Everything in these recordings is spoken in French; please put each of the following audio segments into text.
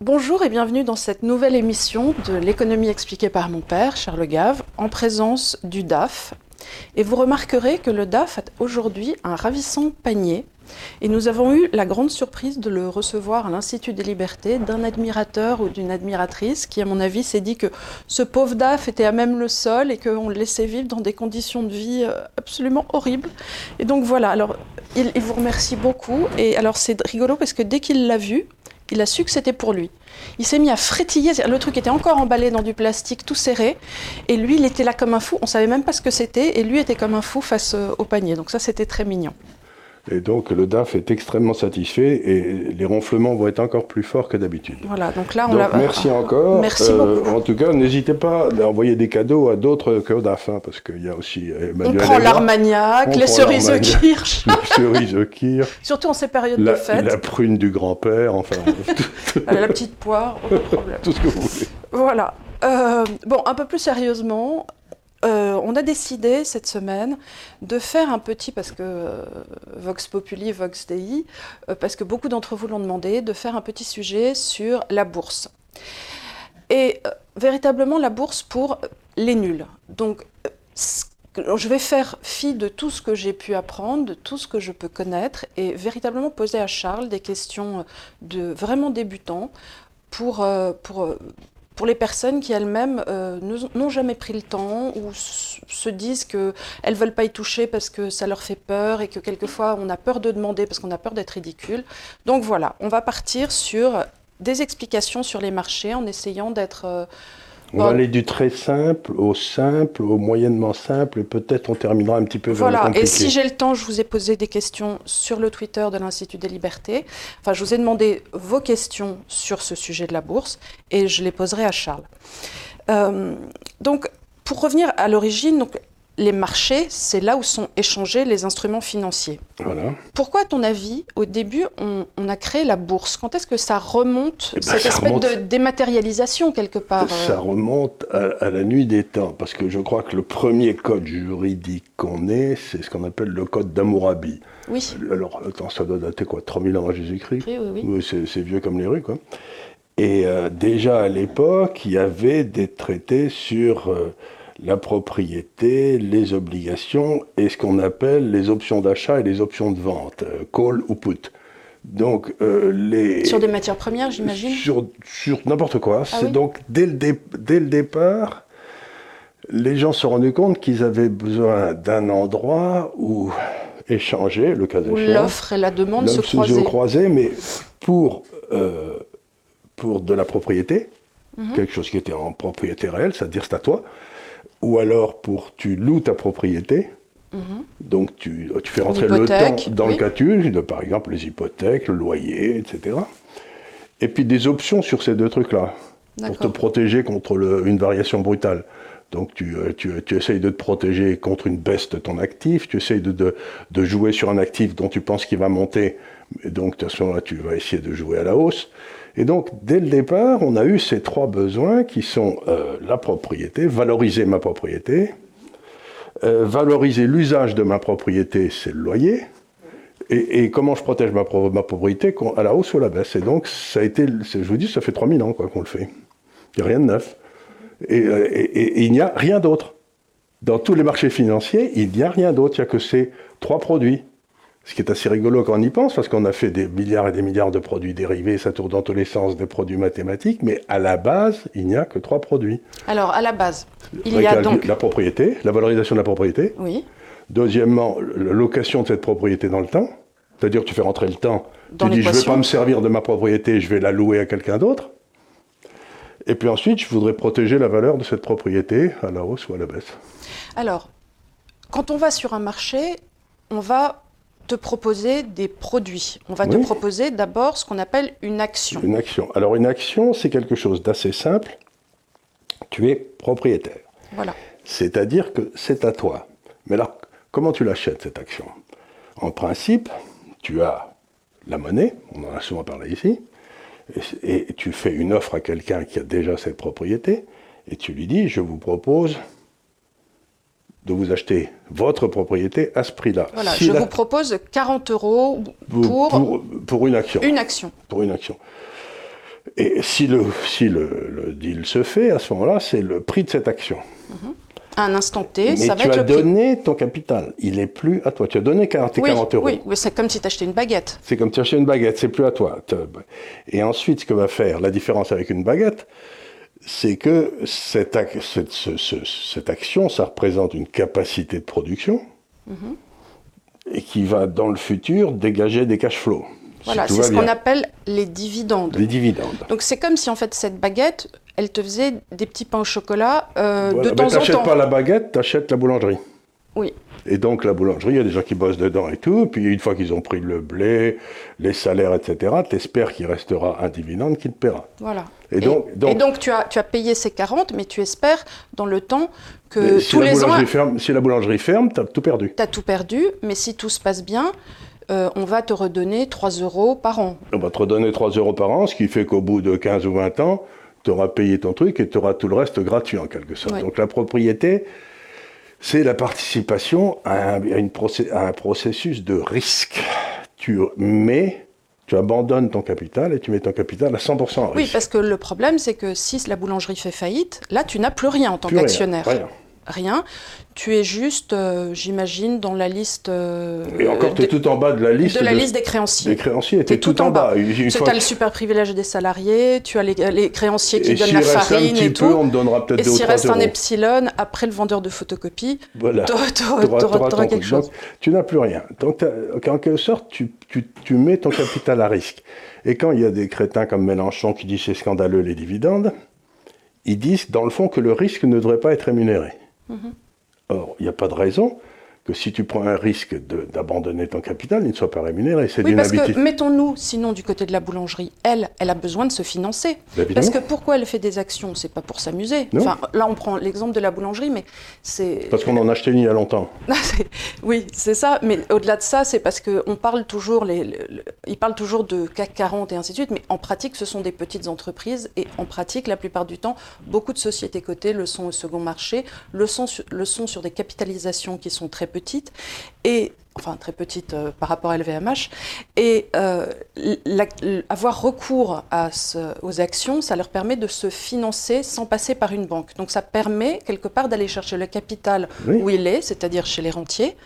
Bonjour et bienvenue dans cette nouvelle émission de l'économie expliquée par mon père, Charles Gave, en présence du DAF. Et vous remarquerez que le DAF a aujourd'hui un ravissant panier. Et nous avons eu la grande surprise de le recevoir à l'Institut des libertés d'un admirateur ou d'une admiratrice qui, à mon avis, s'est dit que ce pauvre DAF était à même le sol et qu'on le laissait vivre dans des conditions de vie euh, absolument horribles. Et donc voilà, alors il, il vous remercie beaucoup. Et alors c'est rigolo parce que dès qu'il l'a vu, il a su que c'était pour lui. Il s'est mis à frétiller. Le truc était encore emballé dans du plastique tout serré. Et lui, il était là comme un fou. On savait même pas ce que c'était. Et lui était comme un fou face euh, au panier. Donc ça, c'était très mignon. Et donc le DAF est extrêmement satisfait et les ronflements vont être encore plus forts que d'habitude. Voilà, donc là on Donc, l'a. merci encore. Merci Euh, beaucoup. En tout cas, n'hésitez pas à envoyer des cadeaux à d'autres que au DAF, hein, parce qu'il y a aussi On Emmanuel prend et moi, l'armagnac, On les prend cerises au kirsch, les cerises au kir, surtout en ces périodes de fête. la prune du grand-père, enfin Euh, La petite poire, aucun problème. tout ce que vous voulez. Voilà. Euh, bon, un peu plus sérieusement, euh, on a décidé cette semaine de faire un petit, parce que euh, Vox Populi, Vox Dei, euh, parce que beaucoup d'entre vous l'ont demandé, de faire un petit sujet sur la bourse. Et véritablement la bourse pour les nuls. Donc, je vais faire fi de tout ce que j'ai pu apprendre, de tout ce que je peux connaître, et véritablement poser à Charles des questions de vraiment débutants pour, pour, pour les personnes qui elles-mêmes euh, n'ont jamais pris le temps ou se disent qu'elles ne veulent pas y toucher parce que ça leur fait peur et que quelquefois on a peur de demander parce qu'on a peur d'être ridicule. Donc voilà, on va partir sur des explications sur les marchés en essayant d'être... euh, On Bon. va aller du très simple au simple, au moyennement simple, et peut-être on terminera un petit peu vers le Voilà, compliqué. et si j'ai le temps, je vous ai posé des questions sur le Twitter de l'Institut des libertés. Enfin, je vous ai demandé vos questions sur ce sujet de la bourse et je les poserai à Charles. Euh, donc, pour revenir à l'origine, les marchés, c'est là où sont échangés les instruments financiers. Voilà. Pourquoi, à ton avis, au début, on, on a créé la bourse? Quand est-ce que ça remonte, Eh ben, cette ça espèce remonte- de dématérialisation, quelque part euh, Ça remonte à, à la nuit des temps, parce que je crois que le premier code juridique qu'on ait, c'est ce qu'on appelle le code d'Hammurabi. Oui, Alors, attends, ça doit dater quoi 3000 ans avant Jésus-Christ? Oui, oui. oui. C'est vieux comme les rues, quoi. Et euh, déjà à l'époque, il y avait des traités sur euh, la propriété, les obligations et ce qu'on appelle les options d'achat et les options de vente, euh, call ou put. Donc, euh, les... Sur des matières premières, j'imagine? Sur, sur n'importe quoi. Ah c'est oui donc dès le, dé- dès le départ, les gens se sont rendus compte qu'ils avaient besoin d'un endroit où échanger, le cas échéant. l'offre et la demande se croisaient, mais pour, euh, pour de la propriété, Mhm. quelque chose qui était en propriété réelle, c'est-à-dire c'est à toi, ou alors pour tu loues ta propriété, Mhm. donc tu, tu fais rentrer le temps dans oui. le calcul, de, par exemple les hypothèques, le loyer, etc. Et puis des options sur ces deux trucs-là, pour te protéger contre le- une variation brutale. Donc tu, euh, tu, tu essayes de te protéger contre une baisse de ton actif, tu essayes de, de, de jouer sur un actif dont tu penses qu'il va monter, et donc à ce moment-là tu vas essayer de jouer à la hausse. Et donc dès le départ, on a eu ces trois besoins qui sont euh, la propriété, valoriser ma propriété, euh, valoriser l'usage de ma propriété, c'est le loyer. Et, comment je protège ma, pro- ma propriété à la hausse ou à la baisse. Et donc, ça a été, je vous dis, ça fait 3000 ans qu'on le fait. Il n'y a rien de neuf. Euh, et- et il n'y a rien d'autre. Dans tous les marchés financiers, il n'y a rien d'autre. Il n'y a que ces trois produits. Ce qui est assez rigolo quand on y pense, parce qu'on a fait des milliards et des milliards de produits dérivés, ça tourne dans tous les sens, des produits mathématiques, mais à la base, il n'y a que trois produits. Alors, à la base, il y a donc... La propriété, la valorisation de la propriété, Oui, Deuxièmement, la location de cette propriété dans le temps. C'est-à-dire que tu fais rentrer le temps. Dans tu dis, je ne vais pas me servir de ma propriété, je vais la louer à quelqu'un d'autre. Et puis ensuite, je voudrais protéger la valeur de cette propriété à la hausse ou à la baisse. Alors, quand on va sur un marché, on va te proposer des produits. On va te proposer d'abord ce qu'on appelle une action. Une action. Alors une action, c'est quelque chose d'assez simple. Tu es propriétaire. Voilà. C'est-à-dire que c'est à toi. Mais alors, comment tu l'achètes, cette action? En principe, tu as la monnaie, on en a souvent parlé ici, et, et tu fais une offre à quelqu'un qui a déjà cette propriété, et tu lui dis, je vous propose de vous acheter votre propriété à ce prix-là. Voilà, Si je la- vous propose 40 euros pour, pour, une action. une action. Pour une action. Et si le, si le, deal se fait, à ce moment-là, c'est le prix de cette action. À un instant T, Mais ça va tu être as le prix. donné ton capital. Il n'est plus à toi. Tu as donné 40, tes Oui, 40 euros. oui, c'est comme si tu achetais une baguette. C'est comme tu achètes une baguette, c'est plus à toi. Et ensuite, ce que va faire la différence avec une baguette, c'est que cette, ac- cette- ce- ce- cette action, ça représente une capacité de production Mhm. et qui va, dans le futur, dégager des cash flows. Voilà, c'est ce qu'on appelle les dividendes. Des dividendes. Donc c'est comme si en fait cette baguette, elle te faisait des petits pains au chocolat euh, Voilà. de Mais temps en t'achètes temps. pas la baguette, tu achètes la boulangerie. Oui. Et donc la boulangerie, il y a des gens qui bossent dedans et tout. Puis une fois qu'ils ont pris le blé, les salaires, etc., t'espères qu'il restera un dividende qui te paiera. Voilà. Et donc- donc- et donc, tu, as, tu as payé ces 40, mais tu espères dans le temps que si, tous les ans, boulangerie ferme, si la boulangerie ferme, tu as tout perdu. tu as tout perdu, mais si tout se passe bien, euh, on va te redonner 3 euros par an. On va te redonner 3 euros par an, ce qui fait qu'au bout de 15 ou 20 ans, tu auras payé ton truc et tu auras tout le reste gratuit en quelque sorte. Donc la propriété, c'est la participation à un, à une procé- à un processus de risque. Tu mets, tu abandonnes ton capital et tu mets ton capital à 100% en risque. Oui, parce que le problème, c'est que si la boulangerie fait faillite, là, tu n'as plus rien en tant rien, qu'actionnaire. rien. Rien. Tu es juste, euh, j'imagine, dans la liste. euh, Et encore, tu es tout en bas de la liste, de la de- liste des créanciers. des créanciers. Tu es tout, en bas. Une Tu as le super privilège des salariés, tu as les, les créanciers qui et donnent s'il la reste un farine petit et peu, tout. on te donnera peut-être Et 2 ou s'il 3 reste un epsilon, après le vendeur de photocopies, Voilà. t'auras ton quelque chose. Donc, tu n'as plus rien. Donc, en quelque sorte, tu, tu- tu mets ton capital à risque. Et quand il y a des crétins comme Mélenchon qui disent c'est scandaleux les dividendes, ils disent dans le fond que le risque ne devrait pas être rémunéré. Or, il n'y a pas de raison que si tu prends un risque d'abandonner ton capital, il ne soit pas rémunéré. C'est Oui, parce que habitude. mettons-nous, sinon du côté de la boulangerie, elle, elle a besoin de se financer. Évidemment. Parce que pourquoi elle fait des actions? C'est pas pour s'amuser. Enfin, là, on prend l'exemple de la boulangerie, mais c'est. Parce qu'on en a acheté une il y a longtemps. C'est- oui, c'est ça. Mais au-delà de ça, c'est parce qu'on parle toujours, les, ils parlent toujours de CAC 40 et ainsi de suite, mais en pratique, ce sont des petites entreprises. Et en pratique, la plupart du temps, beaucoup de sociétés cotées le sont au second marché, le sont, sur- le sont sur des capitalisations qui sont très petites, et enfin très petites euh, par rapport à LVMH. Et euh, la- avoir recours à ce- aux actions, ça leur permet de se financer sans passer par une banque. Donc ça permet quelque part d'aller chercher le capital Oui. où il est, c'est-à-dire chez les rentiers,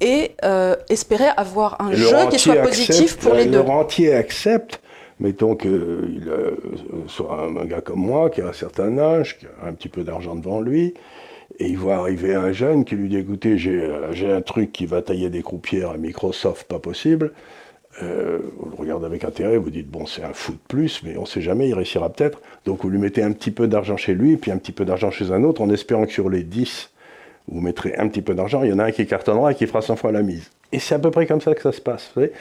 et euh, espérer avoir un Et le jeu qui soit positif accepte- pour les le deux. rentier accepte, mettons que il, euh, soit un, un gars comme moi, qui a un certain âge, qui a un petit peu d'argent devant lui, et il voit arriver un jeune qui lui dit écoutez, j'ai euh, j'ai un truc qui va tailler des croupières à Microsoft, pas possible. Euh, vous le regardez avec intérêt, vous dites bon, c'est un fou de plus, mais on ne sait jamais, il réussira peut-être. Donc vous lui mettez un petit peu d'argent chez lui, puis un petit peu d'argent chez un autre, en espérant que sur les 10, vous mettrez un petit peu d'argent, il y en a un qui cartonnera et qui fera 100 fois la mise. Et c'est à peu près comme ça que ça se passe. vous savez.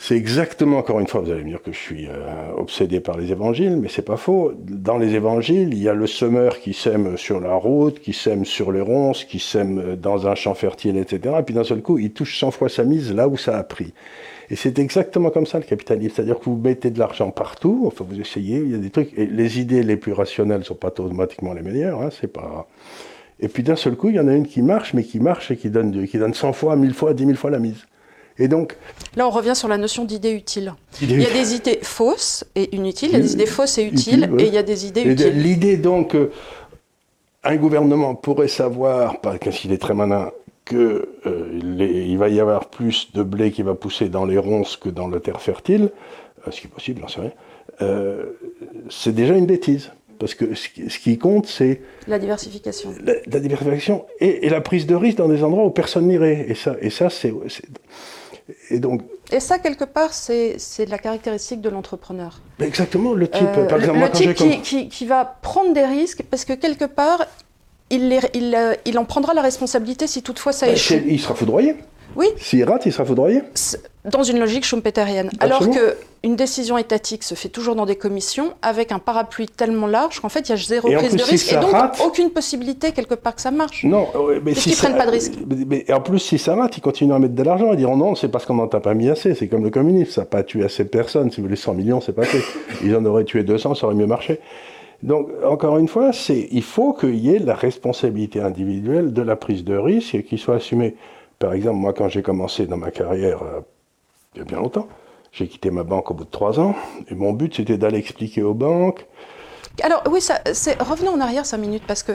C'est exactement, encore une fois, vous allez me dire que je suis euh, obsédé par les évangiles, mais c'est pas faux. Dans les évangiles, il y a le semeur qui sème sur la route, qui sème sur les ronces, qui sème euh, dans un champ fertile, etc. Et puis d'un seul coup, il touche 100 fois sa mise là où ça a pris. Et c'est exactement comme ça le capitalisme. C'est-à-dire que vous mettez de l'argent partout, enfin vous essayez, il y a des trucs, et les idées les plus rationnelles sont pas automatiquement les meilleures, hein, c'est pas. Et puis d'un seul coup, il y en a une qui marche, mais qui marche et qui donne, qui donne 100 fois, 1000 fois, 10 000 fois la mise. Et donc, Là, on revient sur la notion d'idée utile. Idée Il y a des idées fausses et inutiles, il y a des idées fausses et Utiles, ouais. et il y a des idées Et utiles. L'idée donc, euh, un gouvernement pourrait savoir, parce qu'il est très malin, que euh, va y avoir plus de blé qui va pousser dans les ronces que dans la terre fertile, euh, ce qui est possible, j'en sais rien, c'est déjà une bêtise. Parce que ce qui, ce qui compte, c'est La diversification. la, la diversification et, et la prise de risque dans des endroits où personne n'irait. Et ça, et ça c'est... Et donc, Et ça, quelque part, c'est la caractéristique de l'entrepreneur. exactement, le type, Euh, par le- exemple, le j'ai... type qui, qui- qui va prendre des risques parce que quelque part, il, les- il, euh, il en prendra la responsabilité si toutefois ça Bah, échoue. il sera foudroyé. Oui, S'il rate, il sera foudroyé. dans une logique schumpeterienne. Alors Absolument. qu'une décision étatique se fait toujours dans des commissions avec un parapluie tellement large qu'en fait, il y a zéro Et prise plus, de si risque et donc rate- aucune possibilité quelque part que ça marche. Non, ouais, mais si qu'ils ça- prennent pas de risque. Mais, mais en plus, si ça rate, ils continuent à mettre de l'argent. Ils diront non, c'est parce qu'on n'en t'a pas mis assez. C'est comme le communisme, ça n'a pas tué assez de personnes. Si vous voulez 100 millions, c'est pas fait. Ils en auraient tué 200, ça aurait mieux marché. Donc, encore une fois, il faut qu'il y ait la responsabilité individuelle de la prise de risque et qu'il soit assumé. Par exemple, moi, quand j'ai commencé dans ma carrière, euh, il y a bien longtemps, J'ai quitté ma banque au bout de trois ans. Et mon but, c'était d'aller expliquer aux banques. Alors oui, ça, revenons en arrière cinq minutes parce que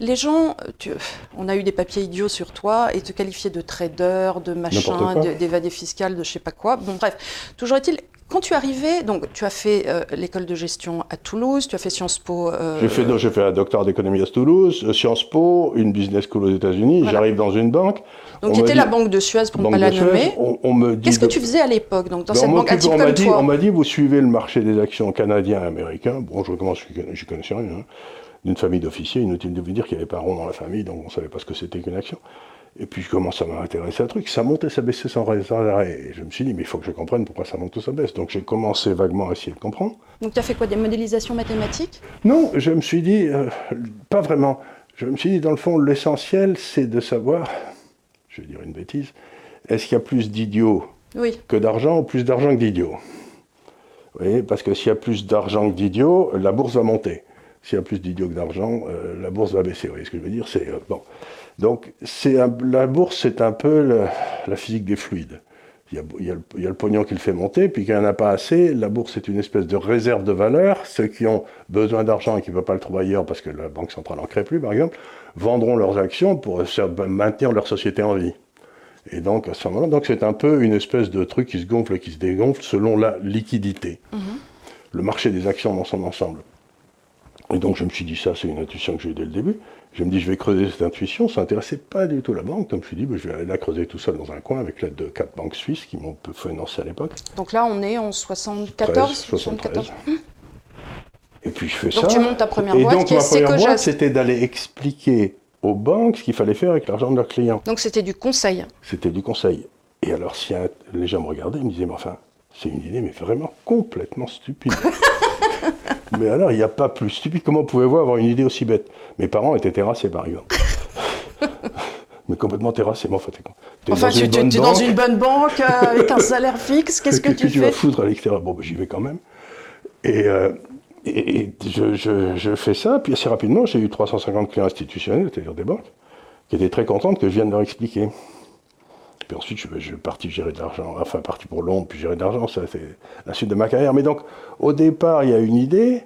les gens, on a eu des papiers idiots sur toi et te qualifier de trader, de machin, d'évadé fiscal, de je sais pas quoi. Bon bref, toujours est-il, quand tu arrivais, donc tu as fait euh, l'école de gestion à Toulouse, tu as fait Sciences Po. Euh, j'ai fait, j'ai fait un doctorat d'économie à Toulouse, euh, Sciences Po, une business school aux États-Unis. J'arrive dans une banque. Donc tu étais la banque de Suez pour ne pas la nommer. Qu'est-ce que tu faisais à l'époque donc dans ben, cette banque à on m'a dit, on m'a dit, vous suivez le marché des actions canadien et américain. Bon, je recommence, je connaissais rien. Hein. D'une famille d'officiers, inutile de vous dire qu'il n'y avait pas rond dans la famille, donc on ne savait pas ce que c'était qu'une action. Et puis je commence à m'intéresser à un truc. Ça montait, ça baissait sans arrêt. Et je me suis dit, mais il faut que je comprenne pourquoi ça monte ou ça baisse. Donc j'ai commencé vaguement à essayer de comprendre. Donc tu as fait quoi Des modélisations mathématiques? Non, je me suis dit, euh, pas vraiment. Je me suis dit, dans le fond, l'essentiel, c'est de savoir, je vais dire une bêtise, est-ce qu'il y a plus d'idiots que d'argent ou plus d'argent que d'idiots? Oui, parce que s'il y a plus d'argent que d'idiots, la bourse va monter. S'il y a plus d'idiots que d'argent, euh, la bourse va baisser. Vous voyez ce que je veux dire? C'est euh, bon. Donc la bourse, c'est un peu la, physique des fluides. Il y, a, le, pognon qui le fait monter, puis quand il n'y en a pas assez, la bourse est une espèce de réserve de valeur. Ceux qui ont besoin d'argent et qui ne peuvent pas le trouver ailleurs parce que la Banque centrale n'en crée plus, par exemple, vendront leurs actions pour maintenir leur société en vie. Et donc, à ce moment-là, donc c'est un peu une espèce de truc qui se gonfle et qui se dégonfle selon la liquidité. Mm-hmm. Le marché des actions dans son ensemble. Et donc, je me suis dit, ça, c'est une intuition que j'ai dès le début. Je me dis, je vais creuser cette intuition. Ça n'intéressait pas du tout la banque. Donc je me suis dit, ben, je vais aller la creuser tout seul dans un coin avec l'aide de quatre banques suisses qui m'ont financé à l'époque. Donc là, on est en 74 74. Et puis je fais ça. Donc tu montes ta première boîte. Et donc ma première boîte, c'était d'aller expliquer aux banques ce qu'il fallait faire avec l'argent de leurs clients. Donc c'était du conseil. C'était du conseil. Et alors, si les gens me regardaient, ils me disaient, mais enfin, c'est une idée, mais vraiment complètement stupide. mais alors, il n'y a pas plus stupide. Comment pouvez-vous avoir une idée aussi bête? Mes parents étaient terrassés, par exemple. mais complètement terrassés. Mais enfin, es, enfin, tu, es dans une bonne banque euh, avec un salaire fixe. Qu'est-ce que, tu fais vas foutre à l'extérieur Bon, ben, j'y vais quand même. Et, euh, et, je, je, fais ça. Puis assez rapidement, j'ai eu 350 clients institutionnels, c'est-à-dire des banques, qui étaient très contentes que je vienne leur expliquer. Puis ensuite, je, suis parti gérer de l'argent, enfin parti pour Londres, puis gérer de l'argent, ça c'est la suite de ma carrière. Mais donc, au départ, il y a une idée,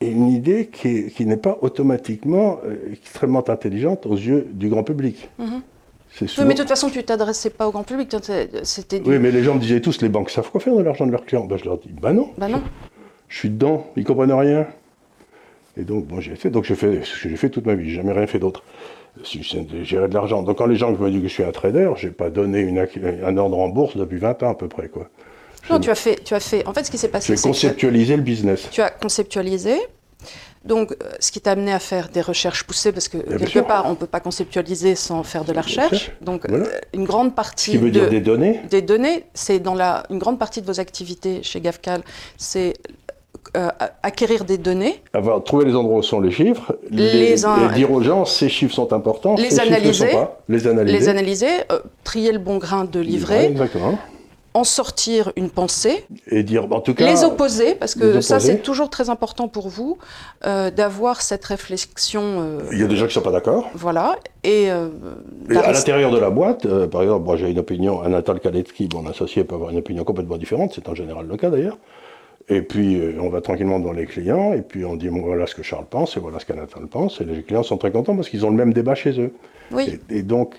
et une idée qui, n'est pas automatiquement euh, extrêmement intelligente aux yeux du grand public. Mhm. Oui, mais de toute façon, tu t'adressais pas au grand public. C'était Oui, mais les gens me disaient tous, les banques savent quoi faire de l'argent de leurs clients. Ben, je leur dis, bah non. Bah non. Je, suis dedans, ils comprennent rien. Et donc, bon, j'ai fait, donc j'ai fait ce que j'ai fait toute ma vie, j'ai jamais rien fait d'autre si je gérer de l'argent. Donc quand les gens me disent que je suis un trader, je n'ai pas donné une, un ordre en bourse depuis 20 ans à peu près. Quoi. non, tu as, fait, tu as fait. En fait, ce qui s'est passé. J'ai conceptualisé le business. Tu as conceptualisé. Donc, euh, ce qui t'a amené à faire des recherches poussées, parce que quelque part, on ne peut pas conceptualiser sans faire de la recherche. Donc, euh, une grande partie. Ce qui veut dire des données Des données, c'est dans la, une grande partie de vos activités chez GAFCAL, c'est euh, acquérir des données. Avoir trouvé les endroits où sont les chiffres, les, dire aux gens ces chiffres sont importants, les ces analyser, sont pas, les analyser, les analyser, euh, trier le bon grain de livret, exactement. en sortir une pensée, et dire en tout cas les opposer parce que ça c'est toujours très important pour vous euh, d'avoir cette réflexion. Il y a des gens qui sont pas d'accord. Voilà et, à l'intérieur de la boîte, par exemple, moi j'ai une opinion, Anatole Kaletsky, mon associé peut avoir une opinion complètement différente, c'est en général le cas d'ailleurs. Et puis, euh, on va tranquillement dans les clients, et puis on dit voilà ce que Charles pense, et voilà ce qu'Anatole pense, et les clients sont très contents parce qu'ils ont le même débat chez eux. Oui. Et, donc,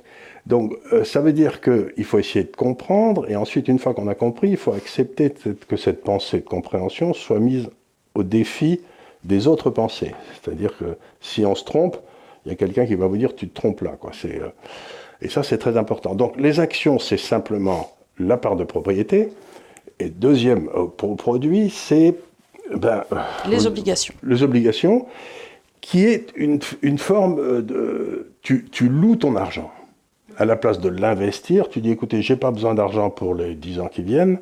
donc euh, ça veut dire qu'il faut essayer de comprendre, et ensuite, une fois qu'on a compris, il faut accepter que cette pensée de compréhension soit mise au défi des autres pensées. C'est-à-dire que si on se trompe, il y a quelqu'un qui va vous dire tu te trompes là. Quoi. Euh, et ça, c'est très important. Donc, les actions, c'est simplement la part de propriété. Et deuxième euh, produit, c'est ben, les obligations. Les obligations, qui est une, une forme euh, de... Tu, tu, loues ton argent. À la place de l'investir, tu dis, écoutez, j'ai pas besoin d'argent pour les 10 ans qui viennent.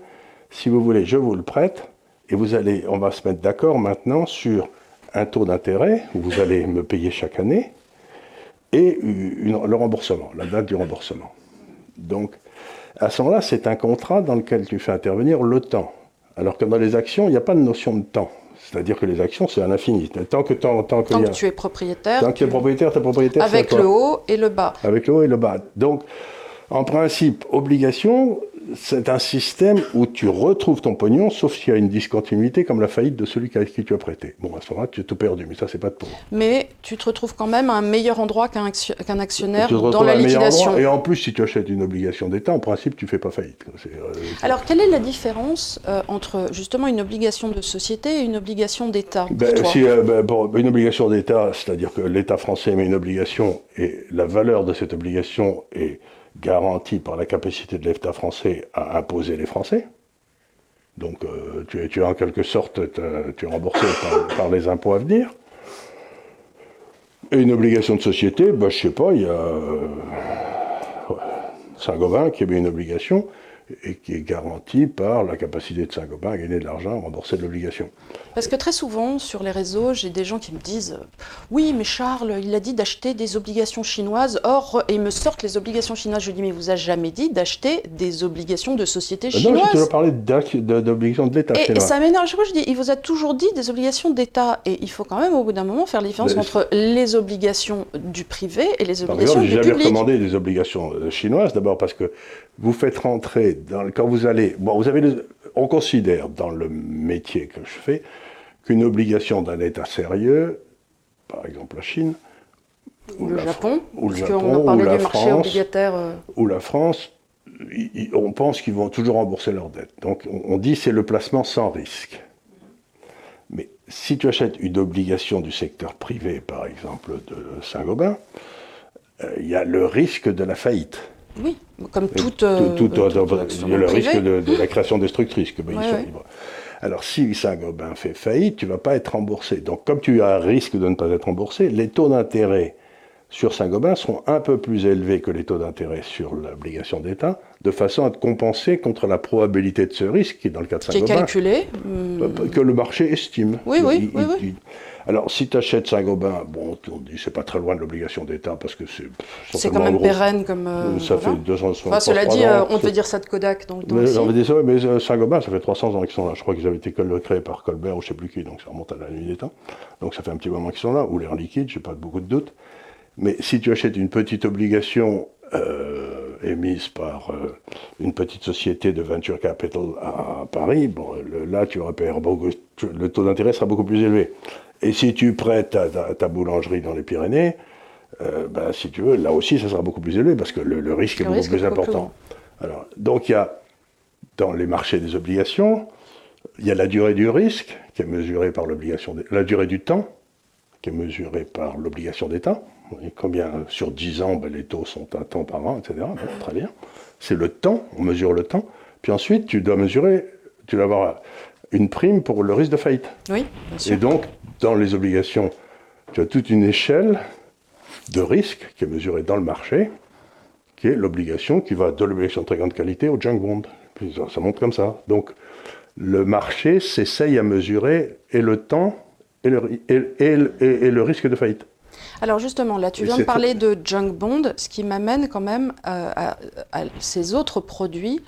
Si vous voulez, je vous le prête. Et vous allez, on va se mettre d'accord maintenant sur un taux d'intérêt, où vous allez me payer chaque année, et le remboursement, la date du remboursement. Donc, à ce moment-là, c'est un contrat dans lequel tu fais intervenir le temps. Alors que dans les actions, il n'y a pas de notion de temps. C'est-à-dire que les actions, c'est à l'infini. Tant que, tant, tant que, tant que tu es propriétaire. Tant que tu es propriétaire, tu es propriétaire. Avec le haut et le bas. Avec le haut et le bas. Donc, en principe, obligation, c'est un système où tu retrouves ton pognon, sauf s'il y a une discontinuité comme la faillite de celui à qui tu as prêté. Bon, à ce moment-là, tu as tout perdu, mais ça, c'est pas de pour. Mais tu te retrouves quand même à un meilleur endroit qu'un actionnaire dans la liquidation. et en plus, si tu achètes une obligation d'État, en principe, tu fais pas faillite. Euh, Alors, quelle est la différence euh, entre justement une obligation de société et une obligation d'État ben, euh, ben, Une obligation d'État, c'est-à-dire que l'État français met une obligation et la valeur de cette obligation est garantie par la capacité de l'État français à imposer les Français. Donc euh, tu, es, tu, en quelque sorte tu es remboursé par, les impôts à venir. Et une obligation de société, bah, je sais pas, il y a euh, Saint-Gobain qui avait une obligation et qui est garantie par la capacité de Saint-Gobain à gagner de l'argent, à rembourser de l'obligation. Parce que très souvent, sur les réseaux, j'ai des gens qui me disent Oui, mais Charles, il a dit d'acheter des obligations chinoises. Or, et ils me sortent les obligations chinoises. Je lui dis Mais vous a jamais dit d'acheter des obligations de société chinoise Non, j'ai toujours parlé d'obligations de l'État. Et, et, ça m'énerve. Je dis Il vous a toujours dit des obligations d'État. Et il faut quand même, au bout d'un moment, faire la différence entre les obligations du privé et les obligations du public. J'ai jamais recommandé des obligations euh, chinoises, d'abord parce que vous faites rentrer, dans, quand vous allez, bon, vous avez, on considère dans le métier que je fais qu'une obligation d'un État sérieux, par exemple la Chine, ou, le Japon, ou le Japon, ou la France, euh. ou la France, on pense qu'ils vont toujours rembourser leurs dettes. Donc on, dit c'est le placement sans risque. Mais si tu achètes une obligation du secteur privé, par exemple de Saint-Gobain, euh, il y a le risque de la faillite. Oui, comme toute. Euh, tout, le risque de, la création destructrice, que Alors, si Saint-Gobain fait faillite, tu ne vas pas être remboursé. Donc, comme tu as un risque de ne pas être remboursé, les taux d'intérêt sur Saint-Gobain seront un peu plus élevés que les taux d'intérêt sur l'obligation d'État, de façon à te compenser contre la probabilité de ce risque, qui dans le cas de Saint-Gobain. Qui est calculé. Que le marché estime. Oui, oui, oui. Alors, si tu achètes Saint-Gobain, bon, on dit c'est pas très loin de l'obligation d'État parce que c'est. C'est quand même pérenne comme. Euh, ça fait 260 enfin, Cela dit, euh, on peut dire ça de Kodak dans le temps. Mais, mais euh, Saint-Gobain, ça fait 300 ans qu'ils sont là. Je crois qu'ils avaient été créés par Colbert ou je sais plus qui, donc ça remonte à la nuit des temps. Donc ça fait un petit moment qu'ils sont là, ou l'air liquide, j'ai pas beaucoup de doute. Mais si tu achètes une petite obligation émise par une petite société de venture capital à, Paris, bon, là tu repères beaucoup, le taux d'intérêt sera beaucoup plus élevé. Et si tu prêtes ta, ta, boulangerie dans les Pyrénées, euh, ben, si tu veux, là aussi, ça sera beaucoup plus élevé parce que le, risque est beaucoup plus important. Alors, donc, il y a dans les marchés des obligations, il y a la durée du risque qui est mesurée par l'obligation, la durée du temps qui est mesurée par l'obligation d'État. Combien sur 10 ans, ben, les taux sont un temps par an, etc. très bien. C'est le temps, on mesure le temps. Puis ensuite, tu dois mesurer, tu dois avoir une prime pour le risque de faillite. Oui, bien sûr. Et donc, dans les obligations, tu as toute une échelle de risque qui est mesurée dans le marché, qui est l'obligation qui va de l'obligation de très grande qualité au junk bond. ça, monte comme ça. Donc, le marché s'essaye à mesurer et le temps et le, et, le risque de faillite. Alors justement, là, tu viens de parler de junk bond, ce qui m'amène quand même euh, à, ces autres produits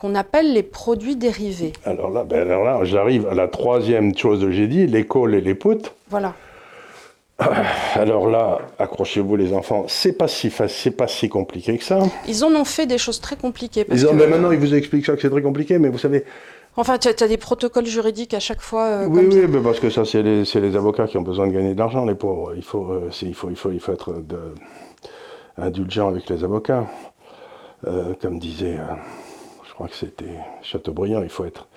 qu'on appelle les produits dérivés. Alors là, ben alors là j'arrive à la troisième chose que j'ai dit, les calls et les puts. Voilà. Alors là, accrochez-vous les enfants, c'est pas si c'est pas si compliqué que ça. Ils en ont fait des choses très compliquées. ils ont, mais maintenant, ils vous expliquent ça que c'est très compliqué, mais vous savez. Enfin, tu as, des protocoles juridiques à chaque fois. Euh, oui, oui, mais parce que ça, c'est les, les, avocats qui ont besoin de gagner de l'argent, les pauvres. Il faut, euh, il faut, il faut, il faut être de, indulgent avec les avocats. Euh, comme disait crois que c'était Chateaubriand, il faut être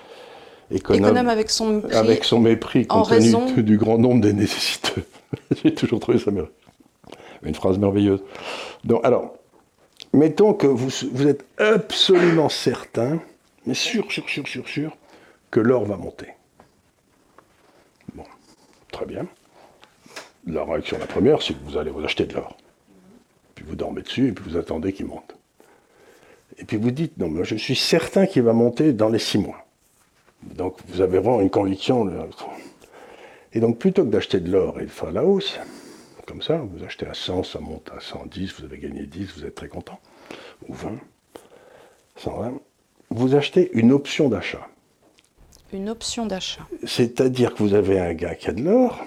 économe, avec, son mépris, avec son mépris compte tenu du grand nombre des nécessiteux. J'ai toujours trouvé ça merveilleux. Une phrase merveilleuse. Donc, alors, mettons que vous, vous êtes absolument certain, mais sûr, sûr, sûr, sûr, sûr, que l'or va monter. Bon, très bien. La réaction, la première, c'est que vous allez vous acheter de l'or. Puis vous dormez dessus et puis vous attendez qu'il monte. Et puis vous dites, non, mais je suis certain qu'il va monter dans les six mois. Donc vous avez vraiment une conviction. Et donc plutôt que d'acheter de l'or et de faire la hausse, comme ça, vous achetez à 100, ça monte à 110, vous avez gagné 10, vous êtes très content, ou 20, 120, vous achetez une option d'achat. Une option d'achat. C'est-à-dire que vous avez un gars qui a de l'or,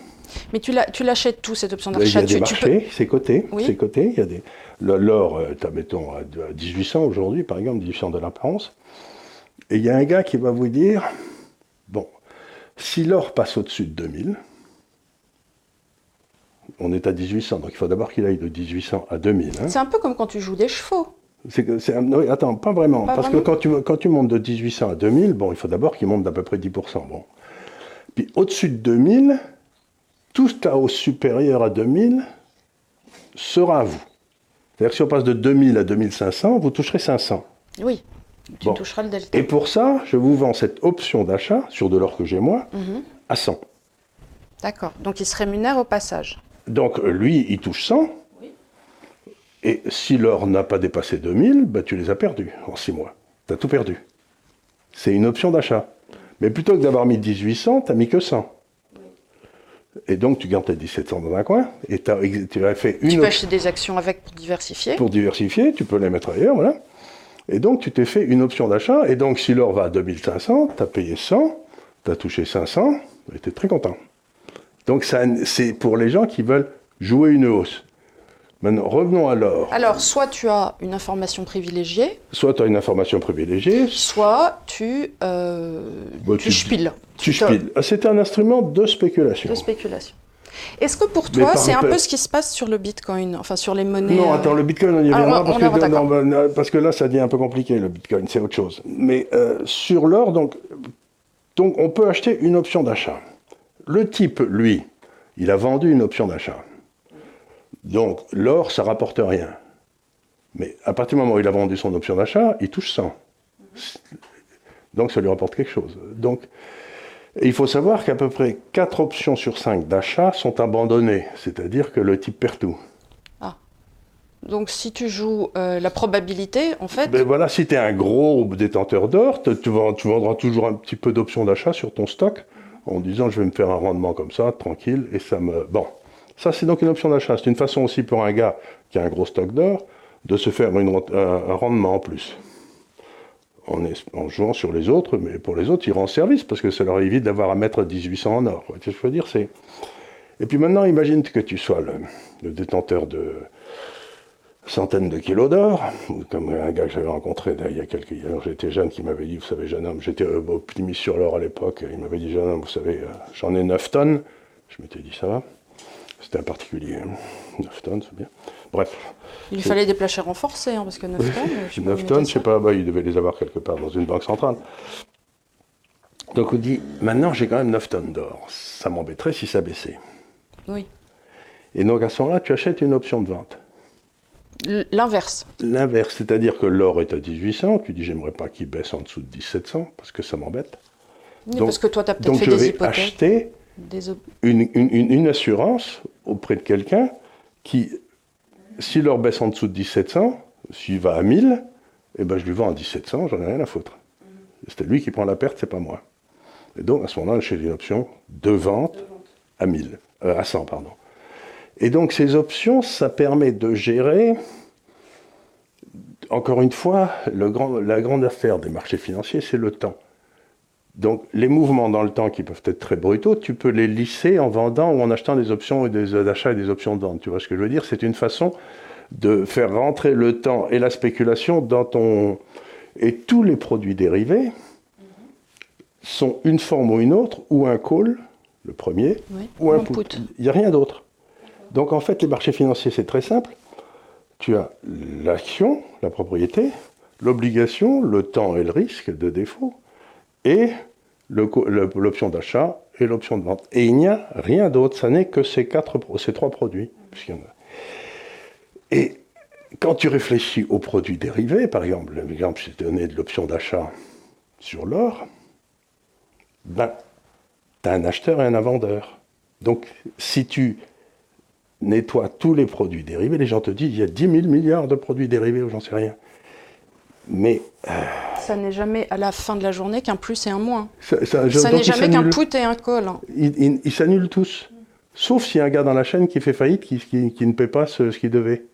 Mais tu l'achètes tout, cette option d'achat Il y a des marchés, c'est coté. C'est coté. Il y a des... L'or, euh, mettons, à 1800 aujourd'hui, par exemple, 1800 dollars par once. Et il y a un gars qui va vous dire, bon, si l'or passe au-dessus de 2000, on est à 1800, donc il faut d'abord qu'il aille de 1800 à 2000. Hein. C'est un peu comme quand tu joues des chevaux. attends, pas vraiment. parce que quand tu, quand tu montes de 1800 à 2000, bon, il faut d'abord qu'il monte d'à peu près 10%. Bon. Puis au-dessus de 2000, tout ce hausse supérieur à 2000 sera à vous. C'est-à-dire que si on passe de 2000 à 2500, vous toucherez 500. Oui, tu toucheras le delta. Et pour ça, je vous vends cette option d'achat sur de l'or que j'ai moi mhm. à 100. D'accord. Donc il se rémunère au passage. Donc lui, il touche 100. Oui. Et si l'or n'a pas dépassé 2000, bah, tu les as perdus en 6 mois. Tu as tout perdu. C'est une option d'achat. Mais plutôt que d'avoir mis 1800, tu n'as mis que 100. Et donc, tu gardes tes 1700 dans un coin, et tu as fait une. Tu peux acheter des actions avec pour diversifier. Pour diversifier, tu peux les mettre ailleurs, voilà. Et donc, tu t'es fait une option d'achat, et donc, si l'or va à 2500, tu as payé 100, tu as touché 500, et tu es très content. Donc, c'est pour les gens qui veulent jouer une hausse. Maintenant, revenons à l'or. Alors, soit tu as une information privilégiée. Soit tu as une information privilégiée. Soit tu, euh, bah, tu, spiles. Tu spiles. Ah, c'est un instrument de spéculation. De spéculation. Est-ce que pour toi, c'est un peu ce qui se passe sur le Bitcoin, enfin sur les monnaies Non, attends, le Bitcoin, on y reviendra parce, que, parce que là, ça devient un peu compliqué, le Bitcoin, c'est autre chose. Mais euh, sur l'or, donc, donc, on peut acheter une option d'achat. Le type, lui, il a vendu une option d'achat. Donc l'or, ça rapporte rien. Mais à partir du moment où il a vendu son option d'achat, il touche 100. Donc ça lui rapporte quelque chose. Donc il faut savoir qu'à peu près 4 options sur 5 d'achat sont abandonnées, c'est-à-dire que le type perd tout. Ah. Donc si tu joues euh, la probabilité, en fait... Ben voilà, si tu es un gros détenteur d'or, tu, tu, vendras toujours un petit peu d'options d'achat sur ton stock en disant je vais me faire un rendement comme ça, tranquille, et ça me... Bon, ça, c'est donc une option d'achat. C'est une façon aussi pour un gars qui a un gros stock d'or de se faire un, rendement en plus. En, jouant sur les autres, mais pour les autres, ils rendent service parce que ça leur évite d'avoir à mettre 1800 en or. Tu dire c'est... Et puis maintenant, imagine que tu sois le, détenteur de centaines de kilos d'or, comme un gars que j'avais rencontré il y a quelques années, j'étais jeune, qui m'avait dit, vous savez, jeune homme, j'étais optimiste sur l'or à l'époque, il m'avait dit, jeune homme, vous savez, euh, j'en ai 9 tonnes. Je m'étais dit, ça va c'était un particulier. 9 tonnes, c'est bien. Bref. Il fallait des planchers renforcés, hein, parce que 9 tonnes. Je 9 tonnes, je sais pas, bah, il devait les avoir quelque part dans une banque centrale. Donc on dit, maintenant j'ai quand même 9 tonnes d'or. Ça m'embêterait si ça baissait. Oui. Et donc à ce moment-là, tu achètes une option de vente. L'inverse. L'inverse, c'est-à-dire que l'or est à 1800, tu dis j'aimerais pas qu'il baisse en dessous de 1700 parce que ça m'embête. parce que toi tu as peut-être fait des hypothèques. Donc je vais acheter une, assurance auprès de quelqu'un qui, si l'or baisse en dessous de 1700, s'il va à 1000, eh ben je lui vends à 1700, j'en ai rien à foutre. C'est lui qui prend la perte, c'est pas moi. Et donc à ce moment-là, j'ai une option de vente à 1000, euh, à 100 pardon. Et donc ces options, ça permet de gérer, encore une fois, le grand, la grande affaire des marchés financiers, c'est le temps. Donc les mouvements dans le temps qui peuvent être très brutaux, tu peux les lisser en vendant ou en achetant des options et des achats et des options de vente. Tu vois ce que je veux dire? C'est une façon de faire rentrer le temps et la spéculation dans ton... Et tous les produits dérivés sont une forme ou une autre, ou un call, le premier, ou un put. Il n'y a rien d'autre. Donc en fait, les marchés financiers, c'est très simple. Tu as l'action, la propriété, l'obligation, le temps et le risque de défaut et l'option d'achat et l'option de vente. Et il n'y a rien d'autre, ça n'est que ces, quatre, ces trois produits. Et quand tu réfléchis aux produits dérivés, par exemple, l'exemple, je t'ai donné de l'option d'achat sur l'or, ben, tu as un acheteur et un vendeur. Donc, si tu nettoies tous les produits dérivés, les gens te disent il y a 10 000 milliards de produits dérivés ou j'en sais rien. Mais. Euh, ça n'est jamais à la fin de la journée qu'un plus et un moins. Ça, n'est jamais qu'un put et un call. Ils, s'annulent tous. Sauf s'il y a un gars dans la chaîne qui fait faillite, qui, ne paie pas ce, qu'il devait.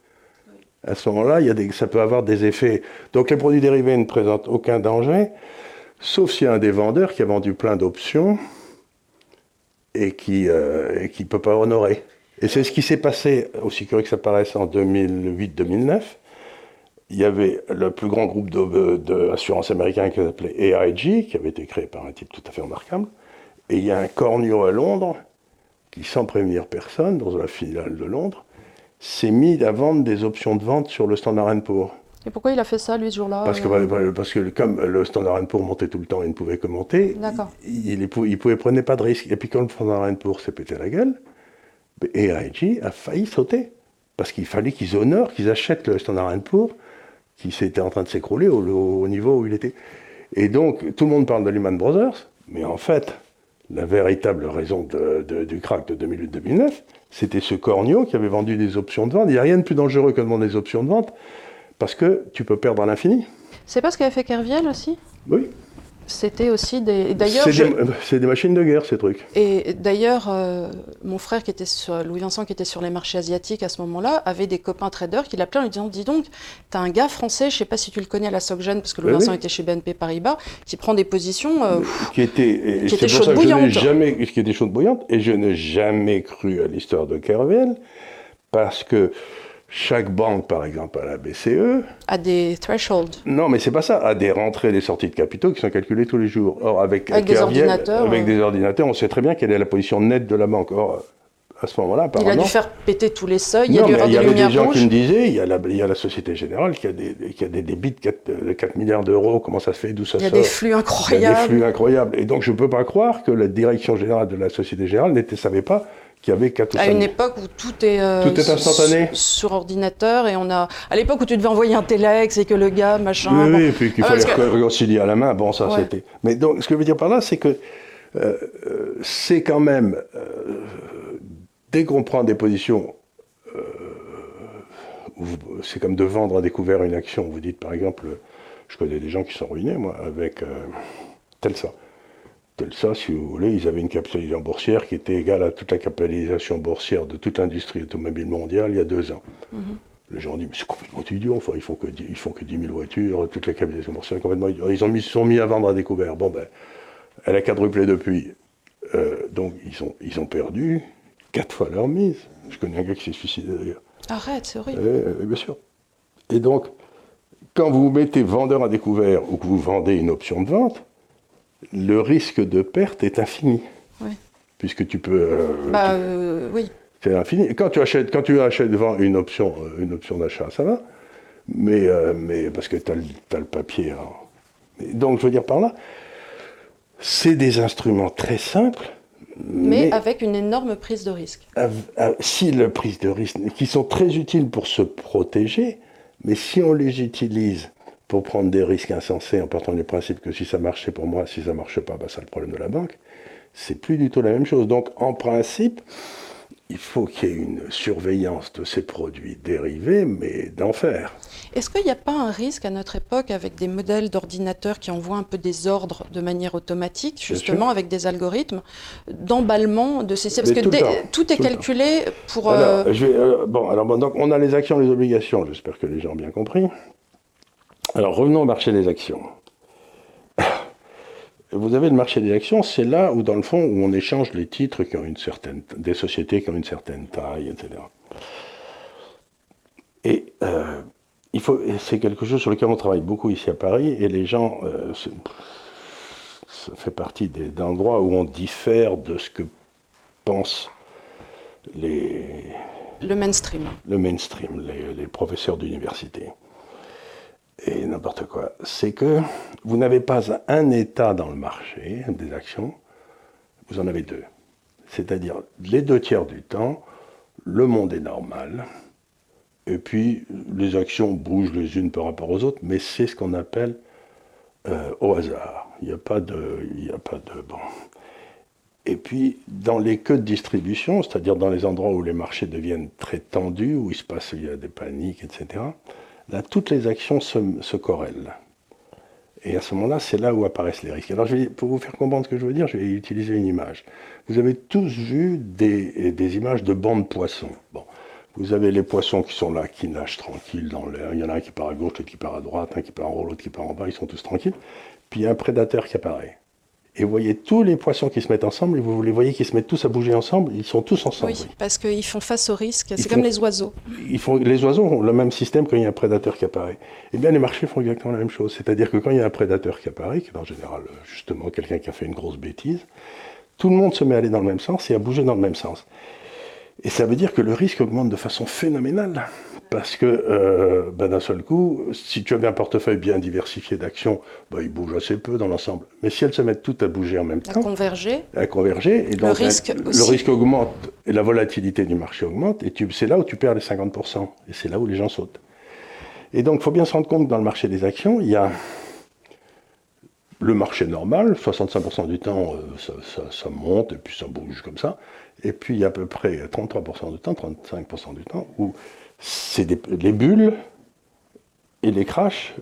À ce moment-là, ça peut avoir des effets. Donc les produits dérivés ne présentent aucun danger, sauf s'il y a un des vendeurs qui a vendu plein d'options et qui ne qui peut pas honorer. Et c'est ce qui s'est passé, aussi curieux que ça paraisse, en 2008-2009. Il y avait le plus grand groupe d'assurance américain qui s'appelait AIG, qui avait été créé par un type tout à fait remarquable. Et il y a un cornio à Londres qui, sans prévenir personne, dans la filiale de Londres, s'est mis à vendre des options de vente sur le Standard Poor's. Et pourquoi il a fait ça, lui, ce jour-là parce que, euh? parce que comme le Standard Poor's montait tout le temps et ne pouvait que monter, il, il, pouvait, prenait pas de risque. Et puis quand le Standard Poor's s'est pété la gueule, AIG a failli sauter. Parce qu'il fallait qu'ils honorent, qu'ils achètent le Standard Poor's, qui s'était en train de s'écrouler au, niveau où il était. Et donc, tout le monde parle de Lehman Brothers, mais en fait, la véritable raison du crack de 2008-2009, c'était ce Cornio qui avait vendu des options de vente. Il n'y a rien de plus dangereux que de vendre des options de vente, parce que tu peux perdre à l'infini. C'est pas ce qu'avait fait Kerviel aussi? Oui. C'était aussi des. D'ailleurs, c'est des, machines de guerre ces trucs. Et d'ailleurs, euh, mon frère qui était sur Louis Vincent qui était sur les marchés asiatiques à ce moment-là avait des copains traders qui l'appelaient en lui disant "Dis donc, t'as un gars français, je sais pas si tu le connais à la Soggen parce que Louis Vincent était chez BNP Paribas, qui prend des positions euh, qui étaient qui étaient chaudes bouillantes. Jamais, qui. Et je n'ai jamais cru à l'histoire de Kerviel parce que chaque banque, par exemple, à la BCE. A des thresholds. Non, mais c'est pas ça. A des rentrées et des sorties de capitaux qui sont calculées tous les jours. Or, avec, des ordinateurs. Avec des ordinateurs, on sait très bien quelle est la position nette de la banque. Or, à ce moment-là, apparemment. Il a dû faire péter tous les seuils. il y a dû il y avait des gens qui me disaient il y, a la, il y a la Société Générale qui a des, qui a des débits de 4, 4 milliards d'euros. Comment ça se fait? D'où ça sort Il y a des flux incroyables. Il y a des flux incroyables. Et donc, je ne peux pas croire que la direction générale de la Société Générale ne savait pas qui avait 4 À une époque où tout est, euh, tout est instantané. Sur, ordinateur et on a. À l'époque où tu devais envoyer un téléx et que le gars, machin. Oui, oui et puis qu'il ah, fallait que... réconcilier à la main, bon, ça c'était. Mais donc, ce que je veux dire par là, c'est que euh, euh, c'est quand même. dès qu'on prend des positions. c'est comme de vendre à découvert une action. Vous dites par exemple, je connais des gens qui sont ruinés, moi, avec tel ça ça, si vous voulez, ils avaient une capitalisation boursière qui était égale à toute la capitalisation boursière de toute l'industrie automobile mondiale il y a deux ans. Mhm. Les gens ont dit, mais c'est complètement idiot, enfin, ils font que, ils font que 10 000 voitures, toute la capitalisation boursière est complètement idiot. Ils ont mis, sont mis à vendre à découvert. Bon, ben, elle a quadruplé depuis. Euh, donc, ils ont, ils ont perdu quatre fois leur mise. Je connais un gars qui s'est suicidé d'ailleurs. Arrête, c'est horrible. bien sûr. Et donc, quand vous mettez vendeur à découvert ou que vous vendez une option de vente, le risque de perte est infini. Puisque tu peux. Euh, bah, euh, oui. C'est infini. Quand tu achètes, quand tu achètes une option, euh, une option d'achat, ça va. Mais, mais parce que tu as, le papier. Hein. Donc, je veux dire par là, c'est des instruments très simples. Mais, avec une énorme prise de risque. si la prise de risque, qui sont très utiles pour se protéger, mais si on les utilise pour prendre des risques insensés en partant du principe que si ça marchait pour moi, si ça ne marche pas, bah, c'est le problème de la banque. C'est plus du tout la même chose. Donc, en principe, il faut qu'il y ait une surveillance de ces produits dérivés, mais d'enfer. Est-ce qu'il n'y a pas un risque à notre époque avec des modèles d'ordinateurs qui envoient un peu des ordres de manière automatique, justement avec des algorithmes, d'emballement de ces... Parce que tout, est calculé pour... Alors, euh, je vais, euh, bon, alors donc on a les actions, les obligations, j'espère que les gens ont bien compris. Alors revenons au marché des actions. Vous avez le marché des actions, c'est là où, dans le fond, où on échange les titres qui ont une certaine, des sociétés qui ont une certaine taille, etc. Et euh, il faut, c'est quelque chose sur lequel on travaille beaucoup ici à Paris, et les gens, euh, ça fait partie des, endroits où on diffère de ce que pensent les... Le mainstream. Le mainstream, les professeurs d'université et n'importe quoi, c'est que vous n'avez pas un état dans le marché des actions, vous en avez deux. C'est-à-dire les deux tiers du temps, le monde est normal, et puis les actions bougent les unes par rapport aux autres, mais c'est ce qu'on appelle euh, au hasard. Il n'y a pas de, a pas de bon. Et puis dans les queues de distribution, c'est-à-dire dans les endroits où les marchés deviennent très tendus, où il se passe, il y a des paniques, etc là, toutes les actions se, corrèlent. Et à ce moment-là, c'est là où apparaissent les risques. Alors, pour vous faire comprendre ce que je veux dire, je vais utiliser une image. Vous avez tous vu des, images de bancs de poissons. Vous avez les poissons qui sont là, qui nagent tranquilles dans l'air. Il y en a un qui part à gauche, l'autre qui part à droite, un qui part en haut, l'autre qui part en bas, ils sont tous tranquilles. Puis il y a un prédateur qui apparaît. Et vous voyez tous les poissons qui se mettent ensemble, et vous les voyez qui se mettent tous à bouger ensemble, ils sont tous ensemble. Oui, parce qu'ils font face au risque, c'est comme les oiseaux. Ils font, les oiseaux ont le même système quand il y a un prédateur qui apparaît. Eh bien, les marchés font exactement la même chose. C'est-à-dire que quand il y a un prédateur qui apparaît, qui est en général justement quelqu'un qui a fait une grosse bêtise, tout le monde se met à aller dans le même sens et à bouger dans le même sens. Et ça veut dire que le risque augmente de façon phénoménale. Parce que euh, ben, d'un seul coup, si tu avais un portefeuille bien diversifié d'actions, ben, il bouge assez peu dans l'ensemble. Mais si elles se mettent toutes à bouger en même temps, à converger, à converger, et donc le risque, le risque augmente et la volatilité du marché augmente, et c'est là où tu perds les 50%, et c'est là où les gens sautent. Et donc, il faut bien se rendre compte que dans le marché des actions, il y a le marché normal, 65% du temps, euh, ça, monte et puis ça bouge comme ça. Et puis il y a à peu près 33% du temps, 35% du temps, où c'est les bulles et les crashs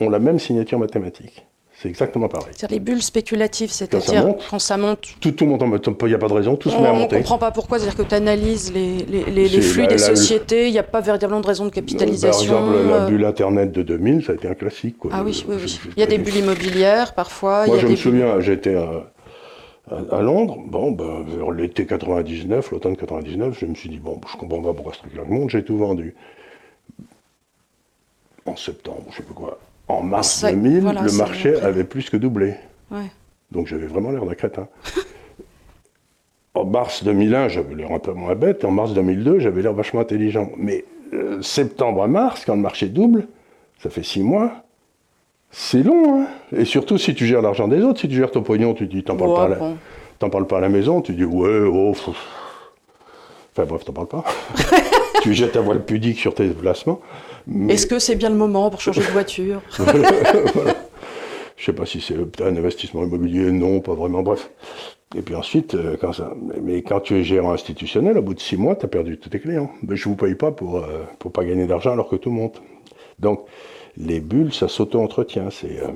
ont la même signature mathématique. C'est exactement pareil. C'est les bulles spéculatives, c'est-à-dire quand, ça monte. Tout, tout monte en il n'y a pas de raison, tout se met à monter. On ne comprend pas pourquoi, c'est-à-dire que tu analyses les, les, flux des sociétés, il n'y a pas véritablement de raison de capitalisation. Par exemple, la euh. bulle Internet de 2000, ça a été un classique. Ah oui, oui, oui. Il y a des bulles immobilières parfois. Moi, je me souviens, j'étais à, Londres, bon, ben, vers l'été 99, l'automne 99, je me suis dit, bon, je comprends pas pourquoi ce truc-là le monde, j'ai tout vendu. En septembre, je sais pas quoi. En mars 2000, le marché avait plus que doublé. Donc j'avais vraiment l'air d'un crétin. en mars 2001, j'avais l'air un peu moins bête. En mars 2002, j'avais l'air vachement intelligent. Mais euh, septembre à mars, quand le marché double, ça fait six mois, c'est long. Hein Et surtout si tu gères l'argent des autres, si tu gères ton pognon, tu dis, t'en parles, pas à parles pas à la maison, tu dis, ouais, oh, Enfin bref, t'en parles pas. tu jettes ta voile pudique sur tes placements. Est-ce que c'est bien le moment pour changer de voiture? Je Je sais pas si c'est un investissement immobilier, non, pas vraiment, bref. Et puis ensuite, euh, quand ça, mais quand tu es gérant institutionnel, au bout de six mois, tu as perdu tous tes clients. Mais je ne vous paye pas pour ne euh, pour pas gagner d'argent alors que tout monte. Donc, les bulles, ça s'auto-entretient. Euh,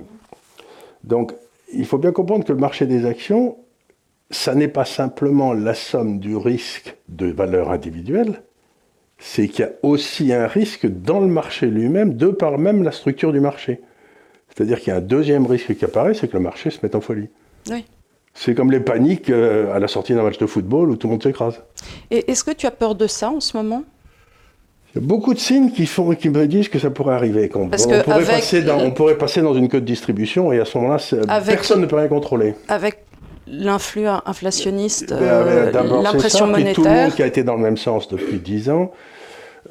donc, il faut bien comprendre que le marché des actions, ça n'est pas simplement la somme du risque de valeur individuelle, c'est qu'il y a aussi un risque dans le marché lui-même, de par même la structure du marché. C'est-à-dire qu'il y a un deuxième risque qui apparaît, c'est que le marché se mette en folie. Oui. C'est comme les paniques euh, à la sortie d'un match de football où tout le monde s'écrase. Et est-ce que tu as peur de ça en ce moment? Il y a beaucoup de signes qui, font, qui me disent que ça pourrait arriver. on, pourrait passer dans, on pourrait passer dans une queue de distribution et à ce moment-là, personne ne peut rien contrôler. Avec l'influx inflationniste, euh, l'impression monétaire. tout le monde qui a été dans le même sens depuis 10 ans.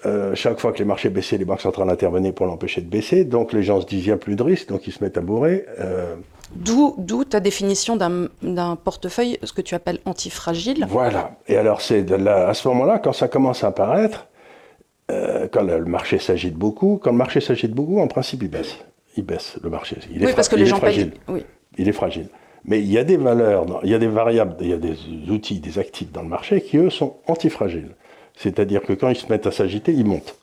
Euh, chaque fois que les marchés baissaient, les banques centrales intervenaient pour l'empêcher de baisser. Donc les gens se disent il n'y a plus de risque, donc ils se mettent à bourrer. Euh. D'où ta définition d'un portefeuille, ce que tu appelles antifragile. Voilà. Et alors c'est à ce moment-là, quand ça commence à apparaître, quand le, marché s'agite beaucoup, quand le marché s'agite beaucoup, en principe il baisse. Il baisse le marché. Il est oui, parce que les gens fragile. Payent... Oui. Il est fragile. Mais il y a des valeurs, il y a des variables, il y a des outils, des actifs dans le marché qui, eux, sont antifragiles. C'est-à-dire que quand ils se mettent à s'agiter, ils montent.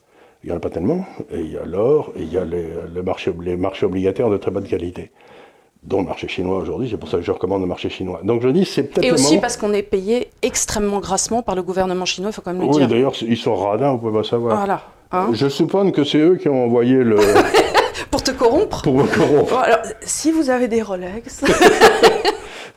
Il n'y en a pas tellement. Et il y a l'or, et il y a les, marchés, les marchés obligataires de très bonne qualité dont le marché chinois aujourd'hui, c'est pour ça que je recommande le marché chinois. Donc je dis, c'est peut-être. Et aussi parce qu'on est payé extrêmement grassement par le gouvernement chinois, il faut quand même le dire. Oui, d'ailleurs, ils sont radins, vous pouvez pas savoir. Voilà. Hein. je suppose que c'est eux qui ont envoyé le. pour te corrompre Pour me corrompre. alors, si vous avez des Rolex.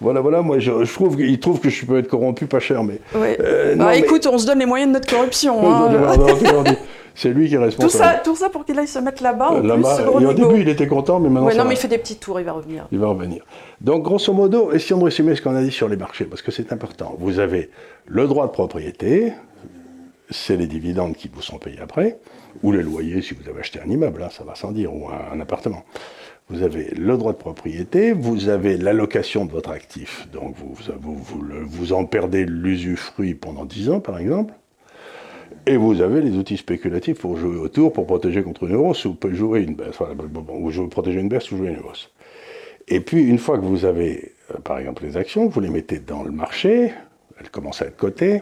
Voilà, voilà, moi je, trouve qu'ils trouvent que je peux être corrompu pas cher, mais. Euh, bah, écoute, on se donne les moyens de notre corruption. Hein. C'est lui qui est responsable. Tout ça, tout ça pour qu'il aille se mettre là-bas. Euh, là au début, il était content, mais maintenant. Ouais, non, mais il fait des petits tours, il va revenir. Il va revenir. Donc, grosso modo, essayons de résumer ce qu'on a dit sur les marchés, parce que c'est important. Vous avez le droit de propriété, c'est les dividendes qui vous sont payés après, ou les loyers si vous avez acheté un immeuble, hein, ça va sans dire, ou un appartement. Vous avez le droit de propriété, vous avez l'allocation de votre actif, donc vous, vous, vous, en perdez l'usufruit pendant 10 ans par exemple, et vous avez les outils spéculatifs pour jouer autour, pour protéger contre une hausse, ou jouer une baisse, ou protéger une baisse ou jouer une hausse. Et puis une fois que vous avez, euh, par exemple, les actions, vous les mettez dans le marché, elles commencent à être cotées,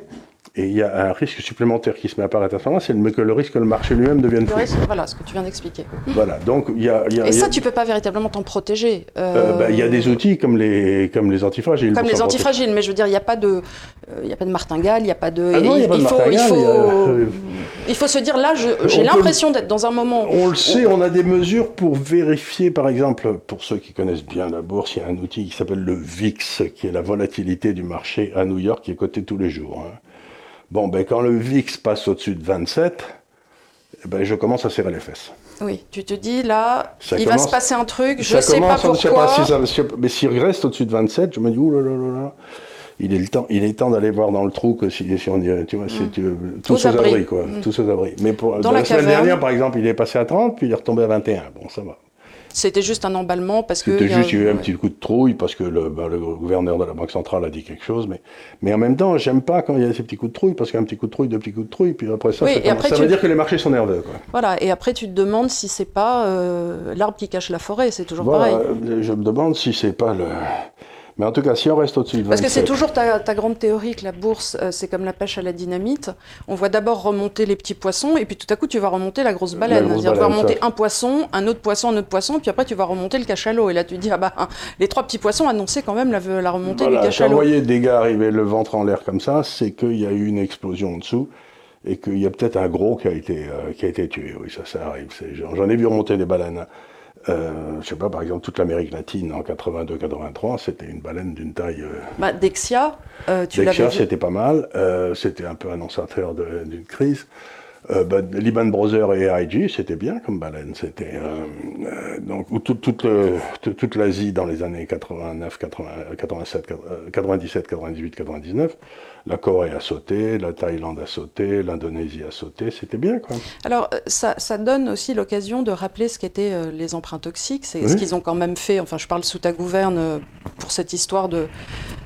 Et il y a un risque supplémentaire qui se met à apparaître à ce moment-là, c'est que le risque que le marché lui-même devienne fou. Voilà, ce que tu viens d'expliquer. Voilà, donc il y a... Y a et ça, y a, tu peux pas véritablement t'en protéger. euh, bah, il y a des outils comme les, comme les antifragiles. Comme les antifragiles, mais je veux dire, il n'y a pas de, euh, il y a pas de martingale, il n'y a pas de. Ah non, il y a pas de faut, il faut, il a- il faut se dire là, j'ai peut- l'impression d'être dans un moment. On le sait, on a des mesures pour vérifier, par exemple, pour ceux qui connaissent bien la bourse, il y a un outil qui s'appelle le VIX, qui est la volatilité du marché à New York, qui est coté tous les jours. hein. Bon, ben quand le VIX passe au-dessus de 27, eh ben, je commence à serrer les fesses. Oui, tu te dis là, Ça il va se passer un truc, je Ça sais pas ne pourquoi. pas si ça, mais s'il reste au-dessus de 27, je me dis, ouh là là là là, il est le temps, il est temps d'aller voir dans le trou que si, si on y, tu vois, tu, tous aux abris. abris, quoi, tous aux abris. Mais pour, Dans la, la semaine dernière, par exemple, il est passé à 30, puis il est retombé à 21. Bon, ça va. C'était juste un emballement parce que. C'était juste, il y a eu un ouais. petit coup de trouille parce que le, ben, le gouverneur de la Banque centrale a dit quelque chose. Mais, mais en même temps, j'aime pas quand il y a ces petits coups de trouille parce qu'un petit coup de trouille, deux petits coups de trouille, puis après ça, Oui, ça, et commence- après ça tu- veut dire que les marchés sont nerveux. Quoi. Voilà, et après tu te demandes si c'est pas euh, l'arbre qui cache la forêt, c'est toujours Voilà, pareil. euh, je me demande si c'est pas le. Mais en tout cas, si on reste au-dessus de 27. Parce que c'est toujours ta, ta grande théorie que la bourse, euh, c'est comme la pêche à la dynamite. On voit d'abord remonter les petits poissons, et puis tout à coup, tu vas remonter la grosse baleine. grosse C'est-à-dire, tu vas baleine, remonter ça. un poisson, un autre poisson, un autre poisson, puis après, tu vas remonter le cachalot. Et là, tu dis, ah bah, hein, les trois petits poissons annonçaient quand même la, la remontée Voilà, du quand vous cachalot. voyez des gars arriver le ventre en l'air comme ça, c'est qu'il y a eu une explosion en dessous et qu'il y a peut-être un gros qui a été, euh, qui a été tué. Oui, ça, ça arrive. J'en j'en ai vu remonter des baleines. Euh, je sais pas, par exemple, toute l'Amérique latine en 82-83, c'était une baleine d'une taille. Euh, Bah, Dexia, euh, tu Dexia, c'était pas mal. Euh, c'était un peu annonçateur d'une crise. Euh, bah, Lehman Brothers et AIG, c'était bien comme baleine. C'était euh, euh, donc ou toute l'Asie dans les années 89, 80, 87, euh, 97, 98, 99. La Corée a sauté, la Thaïlande a sauté, l'Indonésie a sauté. C'était bien quoi. Alors, euh, ça, ça donne aussi l'occasion de rappeler ce qu'étaient euh, les emprunts toxiques. C'est Oui. ce qu'ils ont quand même fait. Enfin, je parle sous ta gouverne pour cette histoire de,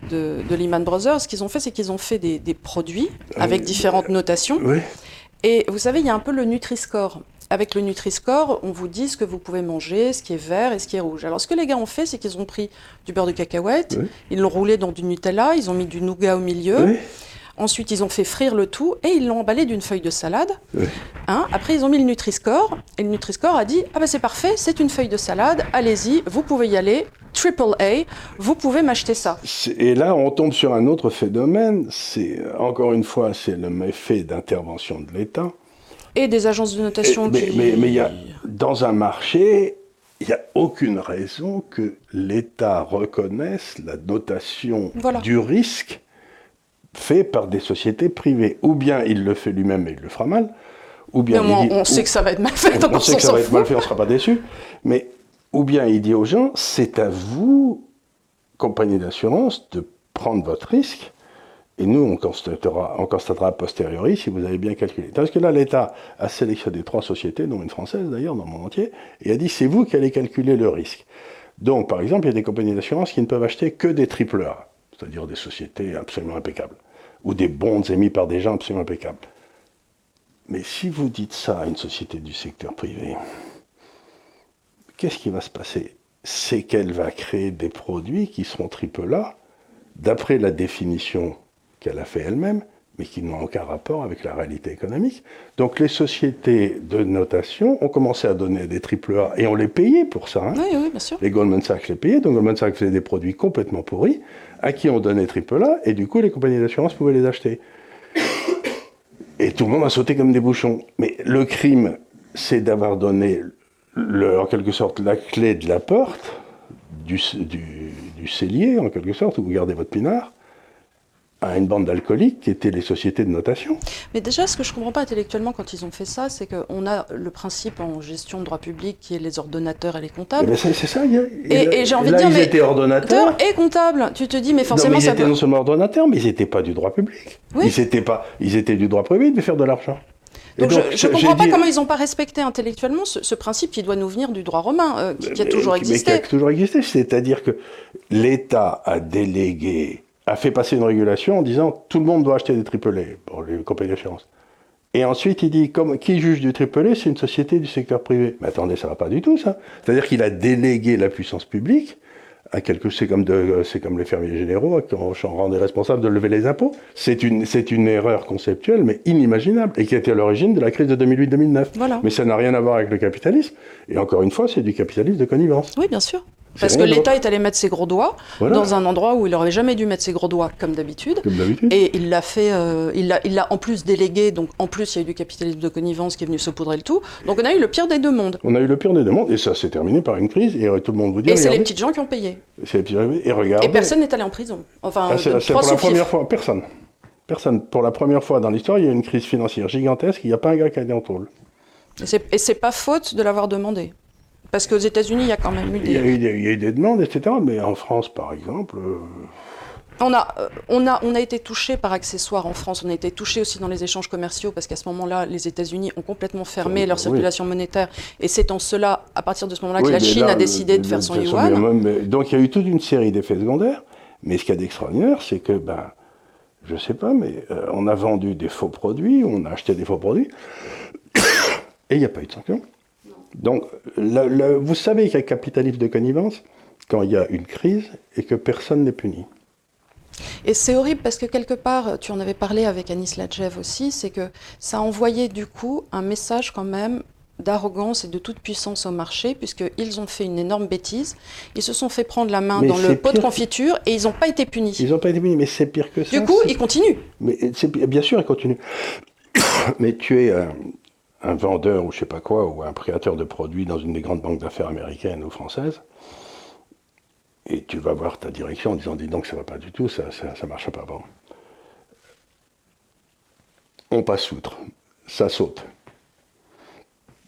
de, de Lehman Brothers. Ce qu'ils ont fait, c'est qu'ils ont fait des, des produits avec Euh, différentes notations. Oui. Et vous savez, il y a un peu le Nutri-Score. Avec le Nutri-Score, on vous dit ce que vous pouvez manger, ce qui est vert et ce qui est rouge. Alors, ce que les gars ont fait, c'est qu'ils ont pris du beurre de cacahuète, Oui. ils l'ont roulé dans du Nutella, ils ont mis du nougat au milieu. Oui. Ensuite, ils ont fait frire le tout et ils l'ont emballé d'une feuille de salade. Oui. Hein, après, ils ont mis le Nutri-Score et le Nutri-Score a dit Ah ben c'est parfait, c'est une feuille de salade, allez-y, vous pouvez y aller, triple A, vous pouvez m'acheter ça. Et là, on tombe sur un autre phénomène. C'est encore une fois, c'est le méfait d'intervention de l'État. Et des agences de notation mais, qui. mais, mais il y a, dans un marché, il n'y a aucune raison que l'État reconnaisse la notation Voilà. du risque fait par des sociétés privées. Ou bien il le fait lui-même et il le fera mal, ou bien moi, il dit- on ou- sait que ça va être mal fait, on, donc on on sait que ça va être mal fait, on ne sera pas déçu. Mais ou bien il dit aux gens, c'est à vous, compagnie d'assurance, de prendre votre risque. Et nous, on constatera, on constatera a posteriori si vous avez bien calculé. Parce que là, l'État a sélectionné trois sociétés, dont une française d'ailleurs, dans le monde entier, et a dit c'est vous qui allez calculer le risque. Donc, par exemple, il y a des compagnies d'assurance qui ne peuvent acheter que des triple A, c'est-à-dire des sociétés absolument impeccables, ou des bonds émis par des gens absolument impeccables. Mais si vous dites ça à une société du secteur privé, qu'est-ce qui va se passer? C'est qu'elle va créer des produits qui seront triple A, d'après la définition qu'elle a fait elle-même, mais qui n'ont aucun rapport avec la réalité économique. Donc les sociétés de notation ont commencé à donner des triple A, et on les payait pour ça. hein. Oui, oui, bien sûr. Les Goldman Sachs les payaient, donc Goldman Sachs faisait des produits complètement pourris, à qui on donnait triple A, et du coup les compagnies d'assurance pouvaient les acheter. Et tout le monde a sauté comme des bouchons. Mais le crime, c'est d'avoir donné, le- en quelque sorte, la clé de la porte, du, du, du cellier, en quelque sorte, où vous gardez votre pinard, à une bande d'alcooliques qui étaient les sociétés de notation. Mais déjà, ce que je comprends pas intellectuellement quand ils ont fait ça, c'est qu'on a le principe en gestion de droit public qui est les ordonnateurs et les Eh comptables. ben, c'est ça. il y a- Et- j'ai envie de dire, ils mais- étaient ordonnateurs. Et comptable, tu te dis, mais Non, forcément, mais ils ça étaient peut- non seulement ordonnateurs, mais ils n'étaient pas du droit public. Oui. Ils étaient pas, ils étaient du droit privé, devaient faire de l'argent. Et Donc, je- ne comprends pas dit- comment ils n'ont pas respecté intellectuellement ce, ce principe qui doit nous venir du droit romain, euh, qui, qui a Mais- toujours mais existé. qui a toujours existé. C'est-à-dire que l'État a délégué, a fait passer une régulation en disant tout le monde doit acheter des AAA pour les compagnies d'assurance. Et ensuite, il dit comme, qui juge du AAA C'est une société du secteur privé. Mais attendez, ça va pas du tout, ça. C'est-à-dire qu'il a délégué la puissance publique à quelque c'est comme de, c'est comme les fermiers généraux qui on rendait responsables de lever les impôts. C'est une, c'est une erreur conceptuelle, mais inimaginable, et qui a été à l'origine de la crise de 2008-2009. Voilà. Mais ça n'a rien à voir avec le capitalisme. Et encore une fois, c'est du capitalisme de connivence. Oui, bien sûr. Parce que l'État est allé mettre ses gros doigts Voilà. dans un endroit où il n'aurait jamais dû mettre ses gros doigts, comme d'habitude. Comme d'habitude. Et il l'a fait, euh, il l'a en plus délégué, donc en plus il y a eu du capitalisme de connivence qui est venu saupoudrer le tout. Donc on a eu le pire des deux mondes. On a eu le pire des deux mondes, et ça s'est terminé par une crise, et tout le monde vous dit, Et c'est les petites gens qui ont payé. c'est les petits- et regardez. Et personne n'est allé en prison. Enfin, Ah, c'est pour la première fois, personne. Personne. Pour la première fois dans l'histoire, il y a eu une crise financière gigantesque, il n'y a pas un gars qui a été en tôle. Et c'est pas faute de l'avoir demandé. Parce qu'aux États-Unis, il y a quand même eu Il y, a des. eu des, il y a eu des demandes, etc. Mais en France, par exemple, euh, On a, euh, on, a, on a été touché par accessoire en France, on a été touché aussi dans les échanges commerciaux, parce qu'à ce moment-là, les États-Unis ont complètement fermé Oui, leur oui. circulation monétaire. Et c'est en cela, à partir de ce moment-là, que la Chine là, a décidé de faire son de- yuan. donc il y a eu toute une série d'effets secondaires. Mais ce qu'il y a d'extraordinaire, c'est que, ben, je sais pas, mais euh, on a vendu des faux produits, on a acheté des faux produits, et il n'y a pas eu de sanction. Donc, le- le- vous savez qu'il y a capitalisme de connivence quand il y a une crise et que personne n'est puni. Et c'est horrible parce que quelque part, tu en avais parlé avec Anis Ladjev aussi, c'est que ça a envoyé du coup un message quand même d'arrogance et de toute puissance au marché, puisqu'ils ont fait une énorme bêtise. Ils se sont fait prendre la main Mais dans le pot de confiture et ils n'ont pas été punis. Ils n'ont pas été punis, mais c'est pire que ça. Du coup, ils continuent. Mais c'est bien sûr, il continue. Mais tu es un, un vendeur ou je sais pas quoi, ou un créateur de produits dans une des grandes banques d'affaires américaines ou françaises, et tu vas voir ta direction en disant, dis donc, ça va pas du tout, ça, ça, ça marche pas. Bon. On passe outre, ça saute.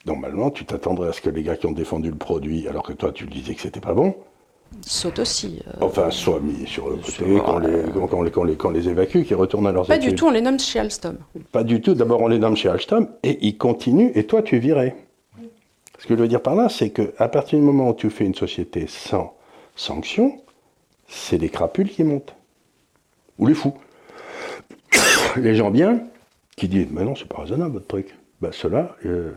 Normalement, tu t'attendrais à ce que les gars qui ont défendu le produit, alors que toi tu disais que c'était pas bon, Saute aussi. euh. enfin, soient mis sur le côté, qu'on les, les, les, évacue, qu'ils retournent à leurs Pas études. du tout, on les nomme chez Alstom. Pas du tout. D'abord, on les nomme chez Alstom et ils continuent et toi, tu es viré. Ce que je veux dire par là, c'est qu'à partir du moment où tu fais une société sans sanction, c'est les crapules qui montent. Ou les fous. les gens bien qui disent Mais non, c'est pas raisonnable votre truc. Ben, Ceux-là, euh,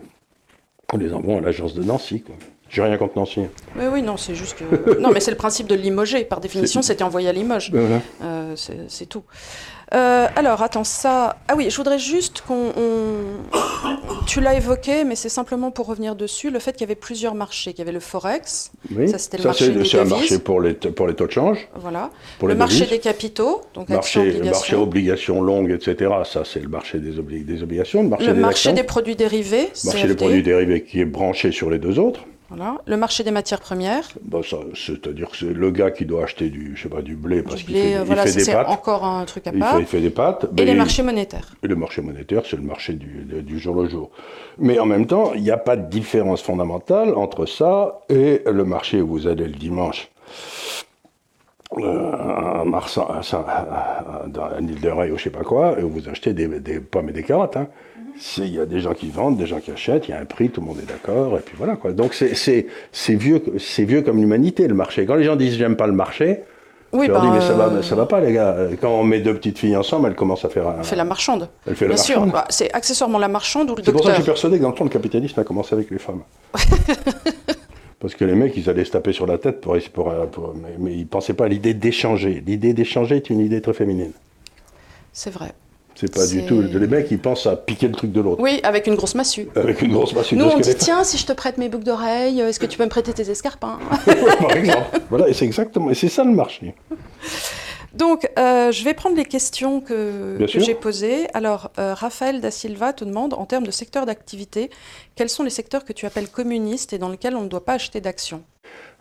on les envoie à l'agence de Nancy. Quoi. J'ai rien contre Nancy. Oui, oui, non, c'est juste que. non, mais c'est le principe de limoger. Par définition, c'était envoyé à Limoges. Voilà. Euh, c'est tout. Euh, alors, attends, ça. Ah oui, je voudrais juste qu'on. on- Tu l'as évoqué, mais c'est simplement pour revenir dessus, le fait qu'il y avait plusieurs marchés. Qu'il y avait le Forex, Oui. Ça, c'était le marché c'est un marché pour les, pour les taux de change. voilà. Pour le les marché devises. des capitaux, donc actions, Marché, marché obligations. obligations longues, etc. Ça, c'est le marché des, obli- des obligations. Le marché Le des marché des produits dérivés, marché CFD, des produits dérivés qui est branché sur les deux autres. Voilà. le marché des matières premières, Bah, c'est-à-dire que c'est le gars qui doit acheter du, je sais pas, du blé parce qu'il fait, euh, il voilà, fait des c'est pâtes. encore un truc à Il part. fait, il fait des pâtes. Et ben, les il- marchés monétaires. et le marché monétaire, c'est le marché du, du jour le jour. Mais en même temps, il n'y a pas de différence fondamentale entre ça et le marché où vous allez le dimanche. Euh, à Marsan, à, à- à- ou je sais pas quoi, et où vous achetez des, des pommes et des carottes. hein. Il y a des gens qui vendent, des gens qui achètent, il y a un prix, tout le monde est d'accord, et puis voilà quoi. Donc c'est- vieux, vieux comme l'humanité le marché. Quand les gens disent j'aime pas le marché, Oui, je leur dis mais ça va, euh, ça va pas les gars. Quand on met deux petites filles ensemble, elles commencent à faire un. Fait la marchande. Elle fait la Bien sûr, marchande. bah, c'est accessoirement la marchande ou le C'est pour ça que je docteur. suis persuadé que dans le fond, le capitalisme a commencé avec les femmes. Parce que les mecs, ils allaient se taper sur la tête, pour, pour, pour- mais, mais ils ne pensaient pas à l'idée d'échanger. L'idée d'échanger est une idée très féminine. C'est vrai. C'est pas du tout. Les mecs, ils pensent à piquer le truc de l'autre. Oui, avec une grosse massue. Avec une grosse massue Nous, on dit tiens, si je te prête mes boucles d'oreilles, est-ce que tu peux me prêter tes escarpins Par exemple. Voilà, et c'est exactement. Et c'est ça le marché. Donc, euh, je vais prendre les questions que, j'ai posées. Alors, euh, Raphaël Da Silva te demande, en termes de secteur d'activité, quels sont les secteurs que tu appelles communistes et dans lesquels on ne doit pas acheter d'actions?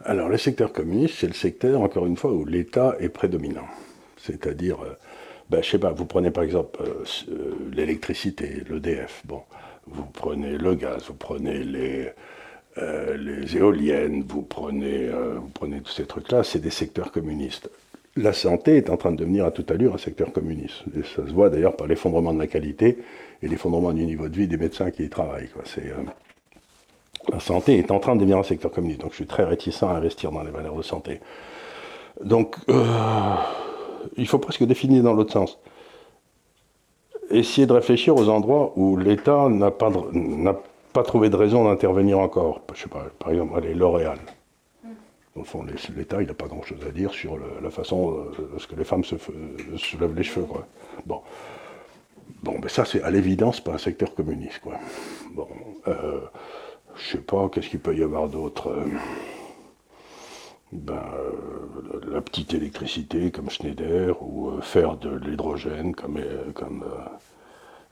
Alors, le secteur communiste, c'est le secteur, encore une fois, où l'État est prédominant. C'est-à-dire, euh, ben, je sais pas, vous prenez par exemple euh, euh, l'électricité, l'EDF, bon, vous prenez le gaz, vous prenez les, euh, éoliennes, vous prenez, vous prenez tous ces trucs-là, c'est des secteurs communistes. La santé est en train de devenir à toute allure un secteur communiste. Et ça se voit d'ailleurs par l'effondrement de la qualité et l'effondrement du niveau de vie des médecins qui y travaillent. la santé est en train de devenir un secteur communiste. Donc je suis très réticent à investir dans les valeurs de santé. Donc il faut presque définir dans l'autre sens. Essayer de réfléchir aux endroits où l'État n'a pas, de- n'a pas trouvé de raison d'intervenir encore. Je sais pas, par exemple, allez, L'Oréal. Le fond, l'État, il n'a pas grand-chose à dire sur la façon euh, ce que les femmes se, se lavent les cheveux. Bon. Bon, ben ça, c'est à l'évidence pas un secteur communiste. Quoi. Bon, euh, je sais pas, qu'est-ce qu'il peut y avoir d'autre euh, ben, euh, La petite électricité comme Schneider, ou faire de l'hydrogène comme, comme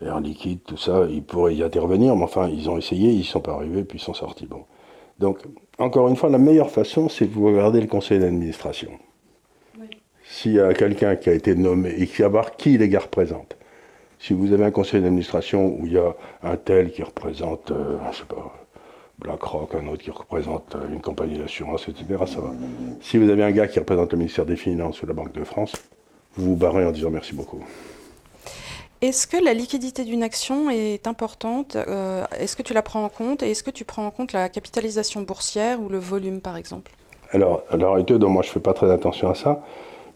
air liquide, tout ça, ils pourraient y intervenir, mais enfin, ils ont essayé, ils ne sont pas arrivés, puis ils sont sortis. Bon. Donc, encore une fois, la meilleure façon, c'est de vous regarder le conseil d'administration. S'il y a quelqu'un qui a été nommé et qui voir qui les gars représentent, si vous avez un conseil d'administration où il y a un tel qui représente, euh, je sais pas, BlackRock, un autre qui représente euh, une compagnie d'assurance, etc., ça va. Si vous avez un gars qui représente le ministère des Finances ou la Banque de France, vous vous barrez en disant merci beaucoup. Est-ce que la liquidité d'une action est importante euh, Est-ce que tu la prends en compte Et est-ce que tu prends en compte la capitalisation boursière ou le volume, par exemple? Alors, à l'heure actuelle, moi je ne fais pas très attention à ça,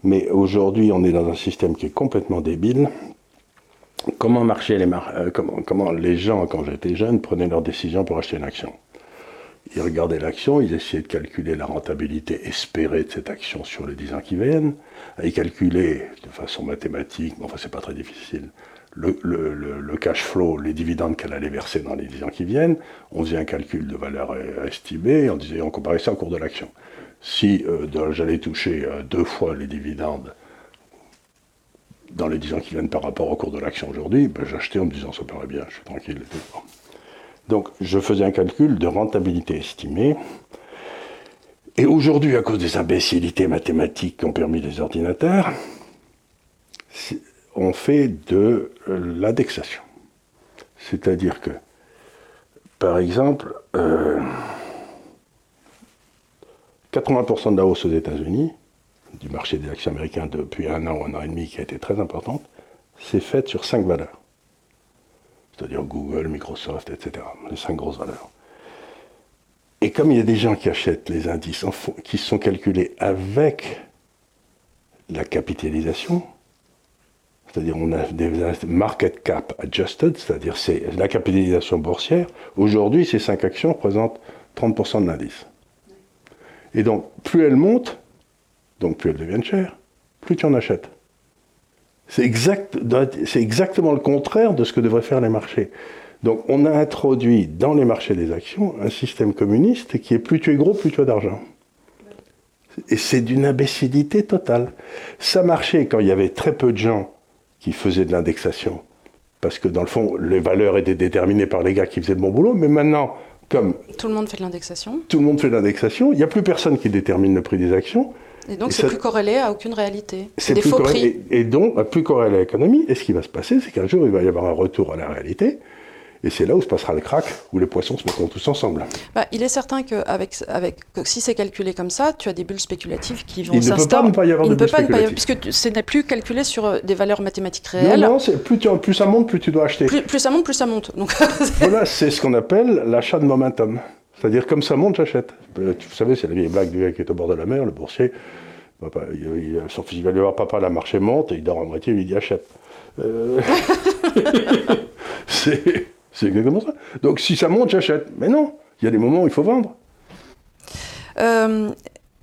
mais aujourd'hui on est dans un système qui est complètement débile, comment marchaient les, euh, comment, les gens, quand j'étais jeune, prenaient leurs décisions pour acheter une action? Ils regardaient l'action, ils essayaient de calculer la rentabilité espérée de cette action sur les 10 ans qui viennent. Ils calculaient de façon mathématique, mais enfin c'est pas très difficile, le, cash flow, les dividendes qu'elle allait verser dans les 10 ans qui viennent. On faisait un calcul de valeur estimée et on, disait, on comparait ça au cours de l'action. Si euh, j'allais toucher euh, deux fois les dividendes dans les 10 ans qui viennent par rapport au cours de l'action aujourd'hui, ben, j'achetais en me disant ça paraît bien, je suis tranquille. Donc je faisais un calcul de rentabilité estimée. Et aujourd'hui, à cause des imbécilités mathématiques qu'ont permis les ordinateurs, on fait de l'indexation. C'est-à-dire que, par exemple, 80% euh, de la hausse aux États-Unis, du marché des actions américains depuis un an ou un an et demi qui a été très importante, c'est faite sur cinq valeurs. C'est-à-dire Google, Microsoft, etc. Les cinq grosses valeurs. Et comme il y a des gens qui achètent les indices qui sont calculés avec la capitalisation, c'est-à-dire on a des market cap adjusted, c'est-à-dire c'est la capitalisation boursière, aujourd'hui ces cinq actions représentent 30% de l'indice. Et donc plus elles montent, donc plus elles deviennent chères, plus tu en achètes. C'est exact, exactement le contraire de ce que devraient faire les marchés. Donc on a introduit dans les marchés des actions un système communiste qui est plus tu es gros, plus tu as d'argent. Et c'est d'une imbécilité totale. Ça marchait quand il y avait très peu de gens qui faisaient de l'indexation. Parce que dans le fond, les valeurs étaient déterminées par les gars qui faisaient de bon boulot. Mais maintenant, comme... Tout le monde fait de l'indexation. Tout le monde fait de l'indexation. Il n'y a plus personne qui détermine le prix des actions. Et donc, c'est plus corrélé à aucune réalité. C'est des faux prix. Et, donc, plus corrélé à l'économie. Et ce qui va se passer, c'est qu'un jour, il va y avoir un retour à la réalité. Et c'est là où se passera le crack, où les poissons se mettront tous ensemble. Bah, il est certain que, avec, avec, si c'est calculé comme ça, tu as des bulles spéculatives qui vont s'installer. Il ne peut pas ne pas y avoir de bulles spéculatives. puisque ce n'est plus calculé sur euh, des valeurs mathématiques réelles. Non, non, plus, plus, ça monte, plus tu dois acheter. Plus, ça monte, plus ça monte. Donc voilà, c'est ce qu'on appelle l'achat de momentum. C'est-à-dire, comme ça monte, j'achète. Vous savez, c'est la vieille blague du gars qui est au bord de la mer, le boursier. Papa, il, son fils va lui voir papa, la marché monte, et il dort à moitié, il dit achète. Euh, c'est exactement ça. Donc si ça monte, j'achète. Mais non, il y a des moments où il faut vendre. Euh,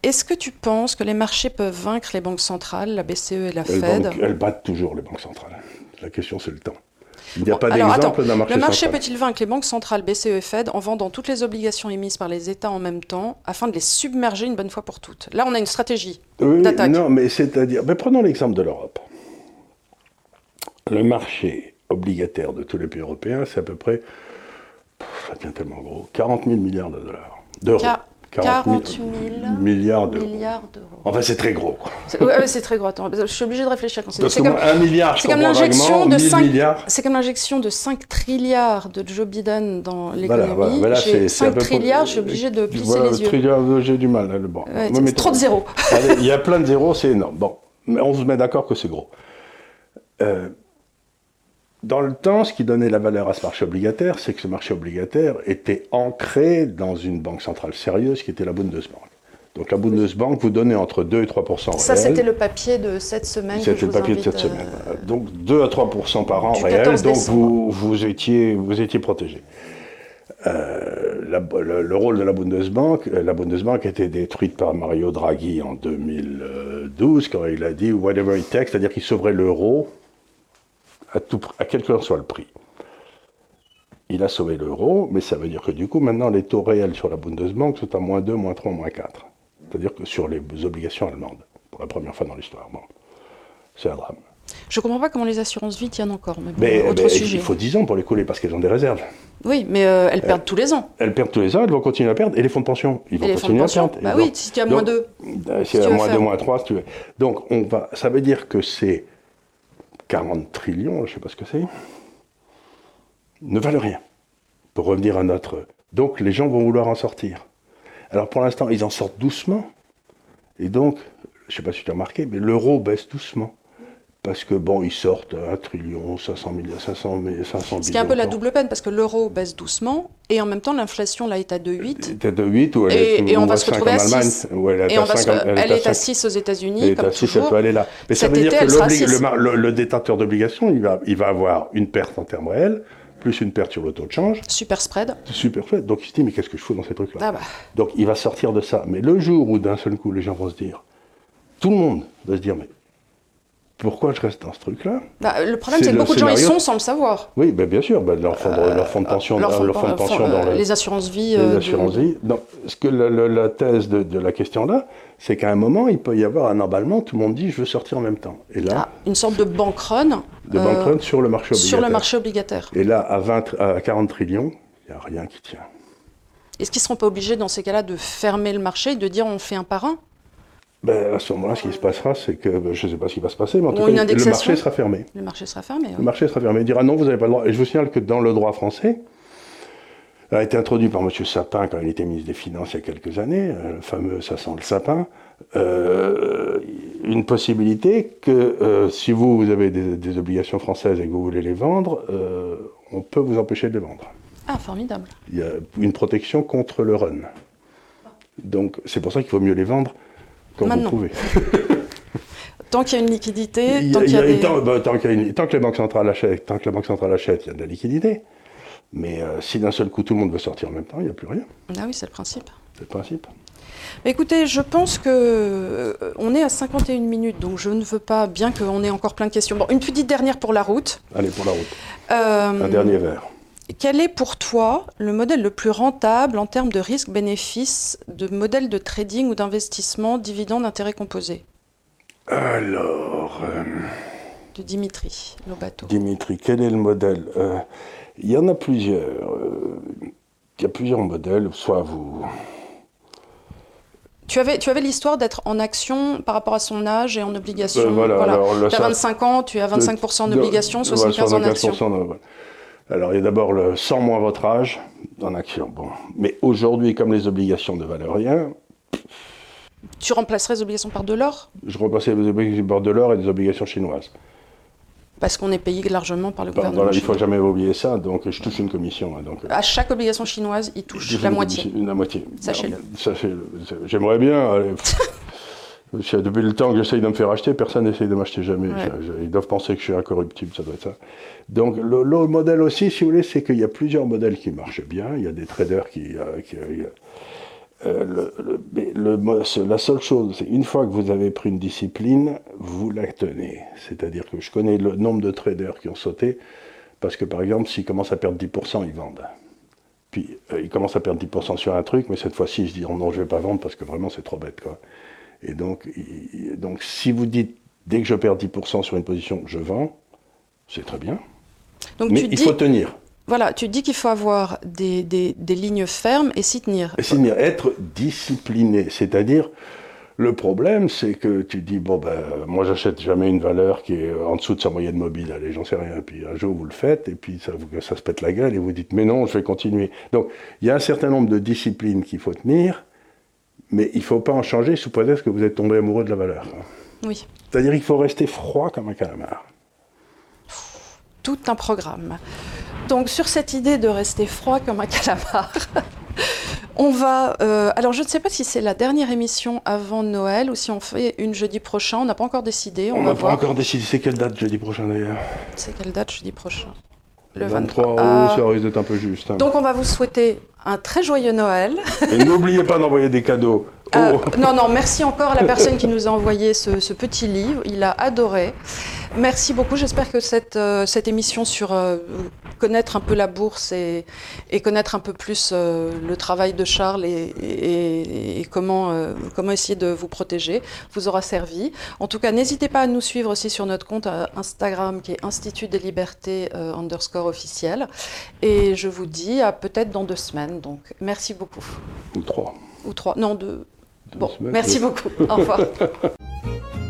est-ce que tu penses que les marchés peuvent vaincre les banques centrales, la BCE et la Fed? Elles battent toujours les banques centrales. La question, c'est le temps. Il n'y a pas d'exemple d'un marché Le marché peut-il vaincre les banques centrales, BCE et Fed, en vendant toutes les obligations émises par les États en même temps, afin de les submerger une bonne fois pour toutes Là, on a une stratégie d'attaque. Non, mais c'est-à-dire... prenons l'exemple de l'Europe. Le marché obligataire de tous les pays européens, c'est à peu près... ça devient tellement gros. 40 000 milliards de dollars. D'euros. 40 000 milliards d'euros. Enfin, c'est très gros. C'est très gros. Attends, je suis obligé de réfléchir quand c'est. comme un milliard, c'est comme l'injection de 5 C'est comme l'injection de 5 trilliards de Joe Biden dans l'économie. Voilà, voilà, 5 trilliards, je suis obligé de plisser voilà, les yeux. Trilliards, j'ai du mal. Bon. Ouais, trop de zéros. Il y a plein de zéros, c'est énorme. Bon, mais on se met d'accord que c'est gros. Euh, dans le temps, ce qui donnait la valeur à ce marché obligataire, c'est que ce marché obligataire était ancré dans une banque centrale sérieuse qui était la Bundesbank. Donc la Bundesbank vous donnait entre 2 et 3 Ça, c'était le papier de cette semaine. C'était le papier de cette semaine. Euh, donc 2 à 3% par an réel, donc vous, vous, étiez, vous étiez protégé. Euh, le, rôle de la Bundesbank, la Bundesbank a été détruite par Mario Draghi en 2012 quand il a dit whatever it takes, c'est-à-dire qu'il sauverait l'euro à, à quel que soit le prix. Il a sauvé l'euro, mais ça veut dire que du coup, maintenant, les taux réels sur la Bundesbank sont à moins 2, moins 3, moins 4. C'est-à-dire que sur les obligations allemandes, pour la première fois dans l'histoire. Bon, c'est un drame. Je ne comprends pas comment les assurances vie tiennent encore. Mais, autre sujet. Il faut 10 ans pour les couler parce qu'elles ont des réserves. Oui, mais euh, elles perdent tous les ans. Elles perdent tous les ans, elles vont continuer à perdre. Et les fonds de pension Ils vont continuer à perdre. Bah oui, si tu as moins 2. Euh, si, tu as moins 2, moins 3, si tu veux. Donc, on va, ça veut dire que c'est 40 trillions, je ne sais pas ce que c'est, ne valent rien. Pour revenir à notre. Donc, les gens vont vouloir en sortir. Alors, pour l'instant, ils en sortent doucement. Et donc, je ne sais pas si tu as remarqué, mais l'euro baisse doucement parce que bon, ils sortent 1 trillion, 500 millions, 500, 500 Ce qui est un peu la double peine, parce que l'euro baisse doucement, et en même temps, l'inflation, là, est à 2,8. Est à 2,8, ou elle et, est, et on va se retrouver à 6. elle, et on va se, elle, est à 6 aux États-Unis, Elle est à 6, elle peut aller là. Mais ça veut dire que le, le, détenteur d'obligations, il va, il va avoir une perte en termes réels, plus une perte sur le taux de change. Super spread. Super spread. Donc il se dit, mais qu'est-ce que je fous dans ces trucs-là? Ah bah. Donc il va sortir de ça. Mais le jour où d'un seul coup, les gens vont se dire, tout le monde va se dire, mais pourquoi je reste dans ce truc-là bah, Le problème, c'est que beaucoup de gens y sont sans le savoir. Oui, ben, bien sûr. Ben, leur, fonds de, leur de pension, leur de pension dans les assurances vie. Les euh, assurances vie. ce que la, thèse de, la question là, c'est qu'à un moment, il peut y avoir un emballement. Tout le monde dit, je veux sortir en même temps. Et là, ah, une sorte de bank run. De bank run sur le marché obligataire. Sur le marché obligataire. Et là, à, 20, à 40 trillions, il n'y a rien qui tient. Est-ce qu'ils ne seront pas obligés, dans ces cas-là, de fermer le marché et de dire on fait un par un? Ben, à ce moment-là, ce qui se passera, c'est que ben, je ne sais pas ce qui va se passer, mais en tout cas, le marché sera fermé. Le marché sera fermé. Le marché sera fermé. Il dira non, vous n'avez pas le droit. Et je vous signale que dans le droit français, a été introduit par M. Sapin quand il était ministre des Finances il y a quelques années, euh, le fameux ça sent le sapin, euh, une possibilité que euh, si vous, vous avez des, obligations françaises et que vous voulez les vendre, on peut vous empêcher de les vendre. Ah, formidable. Il y a une protection contre le run. Donc c'est pour ça qu'il faut mieux les vendre Maintenant. tant qu'il y a une liquidité, tant que les banques centrales achètent, tant que la banque centrale achète, il y a de la liquidité. Mais euh, si d'un seul coup tout le monde veut sortir en même temps, il n'y a plus rien. Ah oui, c'est le principe. C'est le principe. Écoutez, je pense que euh, on est à 51 minutes, donc je ne veux pas, bien qu'on ait encore plein de questions. Bon, une petite dernière pour la route. Allez, pour la route. Euh, Un dernier verre. Quel est pour toi le modèle le plus rentable en termes de risque-bénéfice, de modèle de trading ou d'investissement, dividende, intérêt composé? Alors. Euh, de Dimitri Lobato. Dimitri, quel est le modèle? Euh, Il y en a plusieurs. Euh, il y a plusieurs modèles. Soit vous. Tu avais, tu avais l'histoire d'être en action par rapport à son âge et en obligation. voilà, tu as 25 ans, tu as 25% en obligation, 75% en action. Alors, il y a d'abord le sans moins votre âge en action. Bon. Mais aujourd'hui, comme les obligations ne valent rien. Tu remplacerais les obligations par de l'or? Je remplacerais les obligations par de l'or et des obligations chinoises. Parce qu'on est payé largement par le gouvernement. Voilà, il ne faut jamais oublier ça. Donc, je touche une commission. Hein, donc, à chaque obligation chinoise, il touche la moitié. La moitié. Sachez-le. J'aimerais bien. Depuis le temps que j'essaye de me faire acheter, personne n'essaye de m'acheter jamais. Ils doivent penser que je suis incorruptible, ça doit être ça. Donc le, modèle aussi, si vous voulez, c'est qu'il y a plusieurs modèles qui marchent bien. Il y a des traders qui... Euh, le, la seule chose, c'est une fois que vous avez pris une discipline, vous la tenez. C'est-à-dire que je connais le nombre de traders qui ont sauté, parce que par exemple, s'ils commencent à perdre 10%, ils vendent. Puis euh, ils commencent à perdre 10% sur un truc, mais cette fois-ci, ils se disent non, je ne vais pas vendre parce que vraiment c'est trop bête. Quoi. Et donc, donc, si vous dites, dès que je perds 10% sur une position, je vends, c'est très bien. Donc, Mais il faut tenir. Voilà, tu dis qu'il faut avoir des, des, lignes fermes et s'y tenir. Et s'y tenir, être discipliné. C'est-à-dire, le problème, c'est que tu dis, bon, ben, moi, j'achète jamais une valeur qui est en dessous de sa moyenne mobile. Allez, j'en sais rien. Puis un jour, vous le faites, et puis ça, ça se pète la gueule, et vous dites, mais non, je vais continuer. Donc, il y a un certain nombre de disciplines qu'il faut tenir mais il ne faut pas en changer sous prétexte que vous êtes tombé amoureux de la valeur. Oui. C'est-à-dire qu'il faut rester froid comme un calamar. Tout un programme. Donc sur cette idée de rester froid comme un calamar, on va... Euh, alors je ne sais pas si c'est la dernière émission avant Noël ou si on fait une jeudi prochain, on n'a pas encore décidé. On n'a pas encore décidé. C'est quelle date jeudi prochain d'ailleurs? C'est quelle date jeudi prochain? Le 23, août, ah. ça risque d'être un peu juste. Hein. Donc on va vous souhaiter un très joyeux Noël. Et n'oubliez pas d'envoyer des cadeaux. Euh, Oh. non, non, merci encore à la personne qui nous a envoyé ce, ce petit livre. Il a adoré. Merci beaucoup. J'espère que cette, euh, cette émission sur euh, connaître un peu la bourse et, et connaître un peu plus euh, le travail de Charles et, et- et comment, comment essayer de vous protéger vous aura servi. En tout cas, n'hésitez pas à nous suivre aussi sur notre compte Instagram qui est Institut des libertés underscore officiel. Et je vous dis à peut-être dans deux semaines. Donc, merci beaucoup. Ou trois. Ou trois. Non, deux. Deux Bon, semaines, merci deux. beaucoup. Au revoir.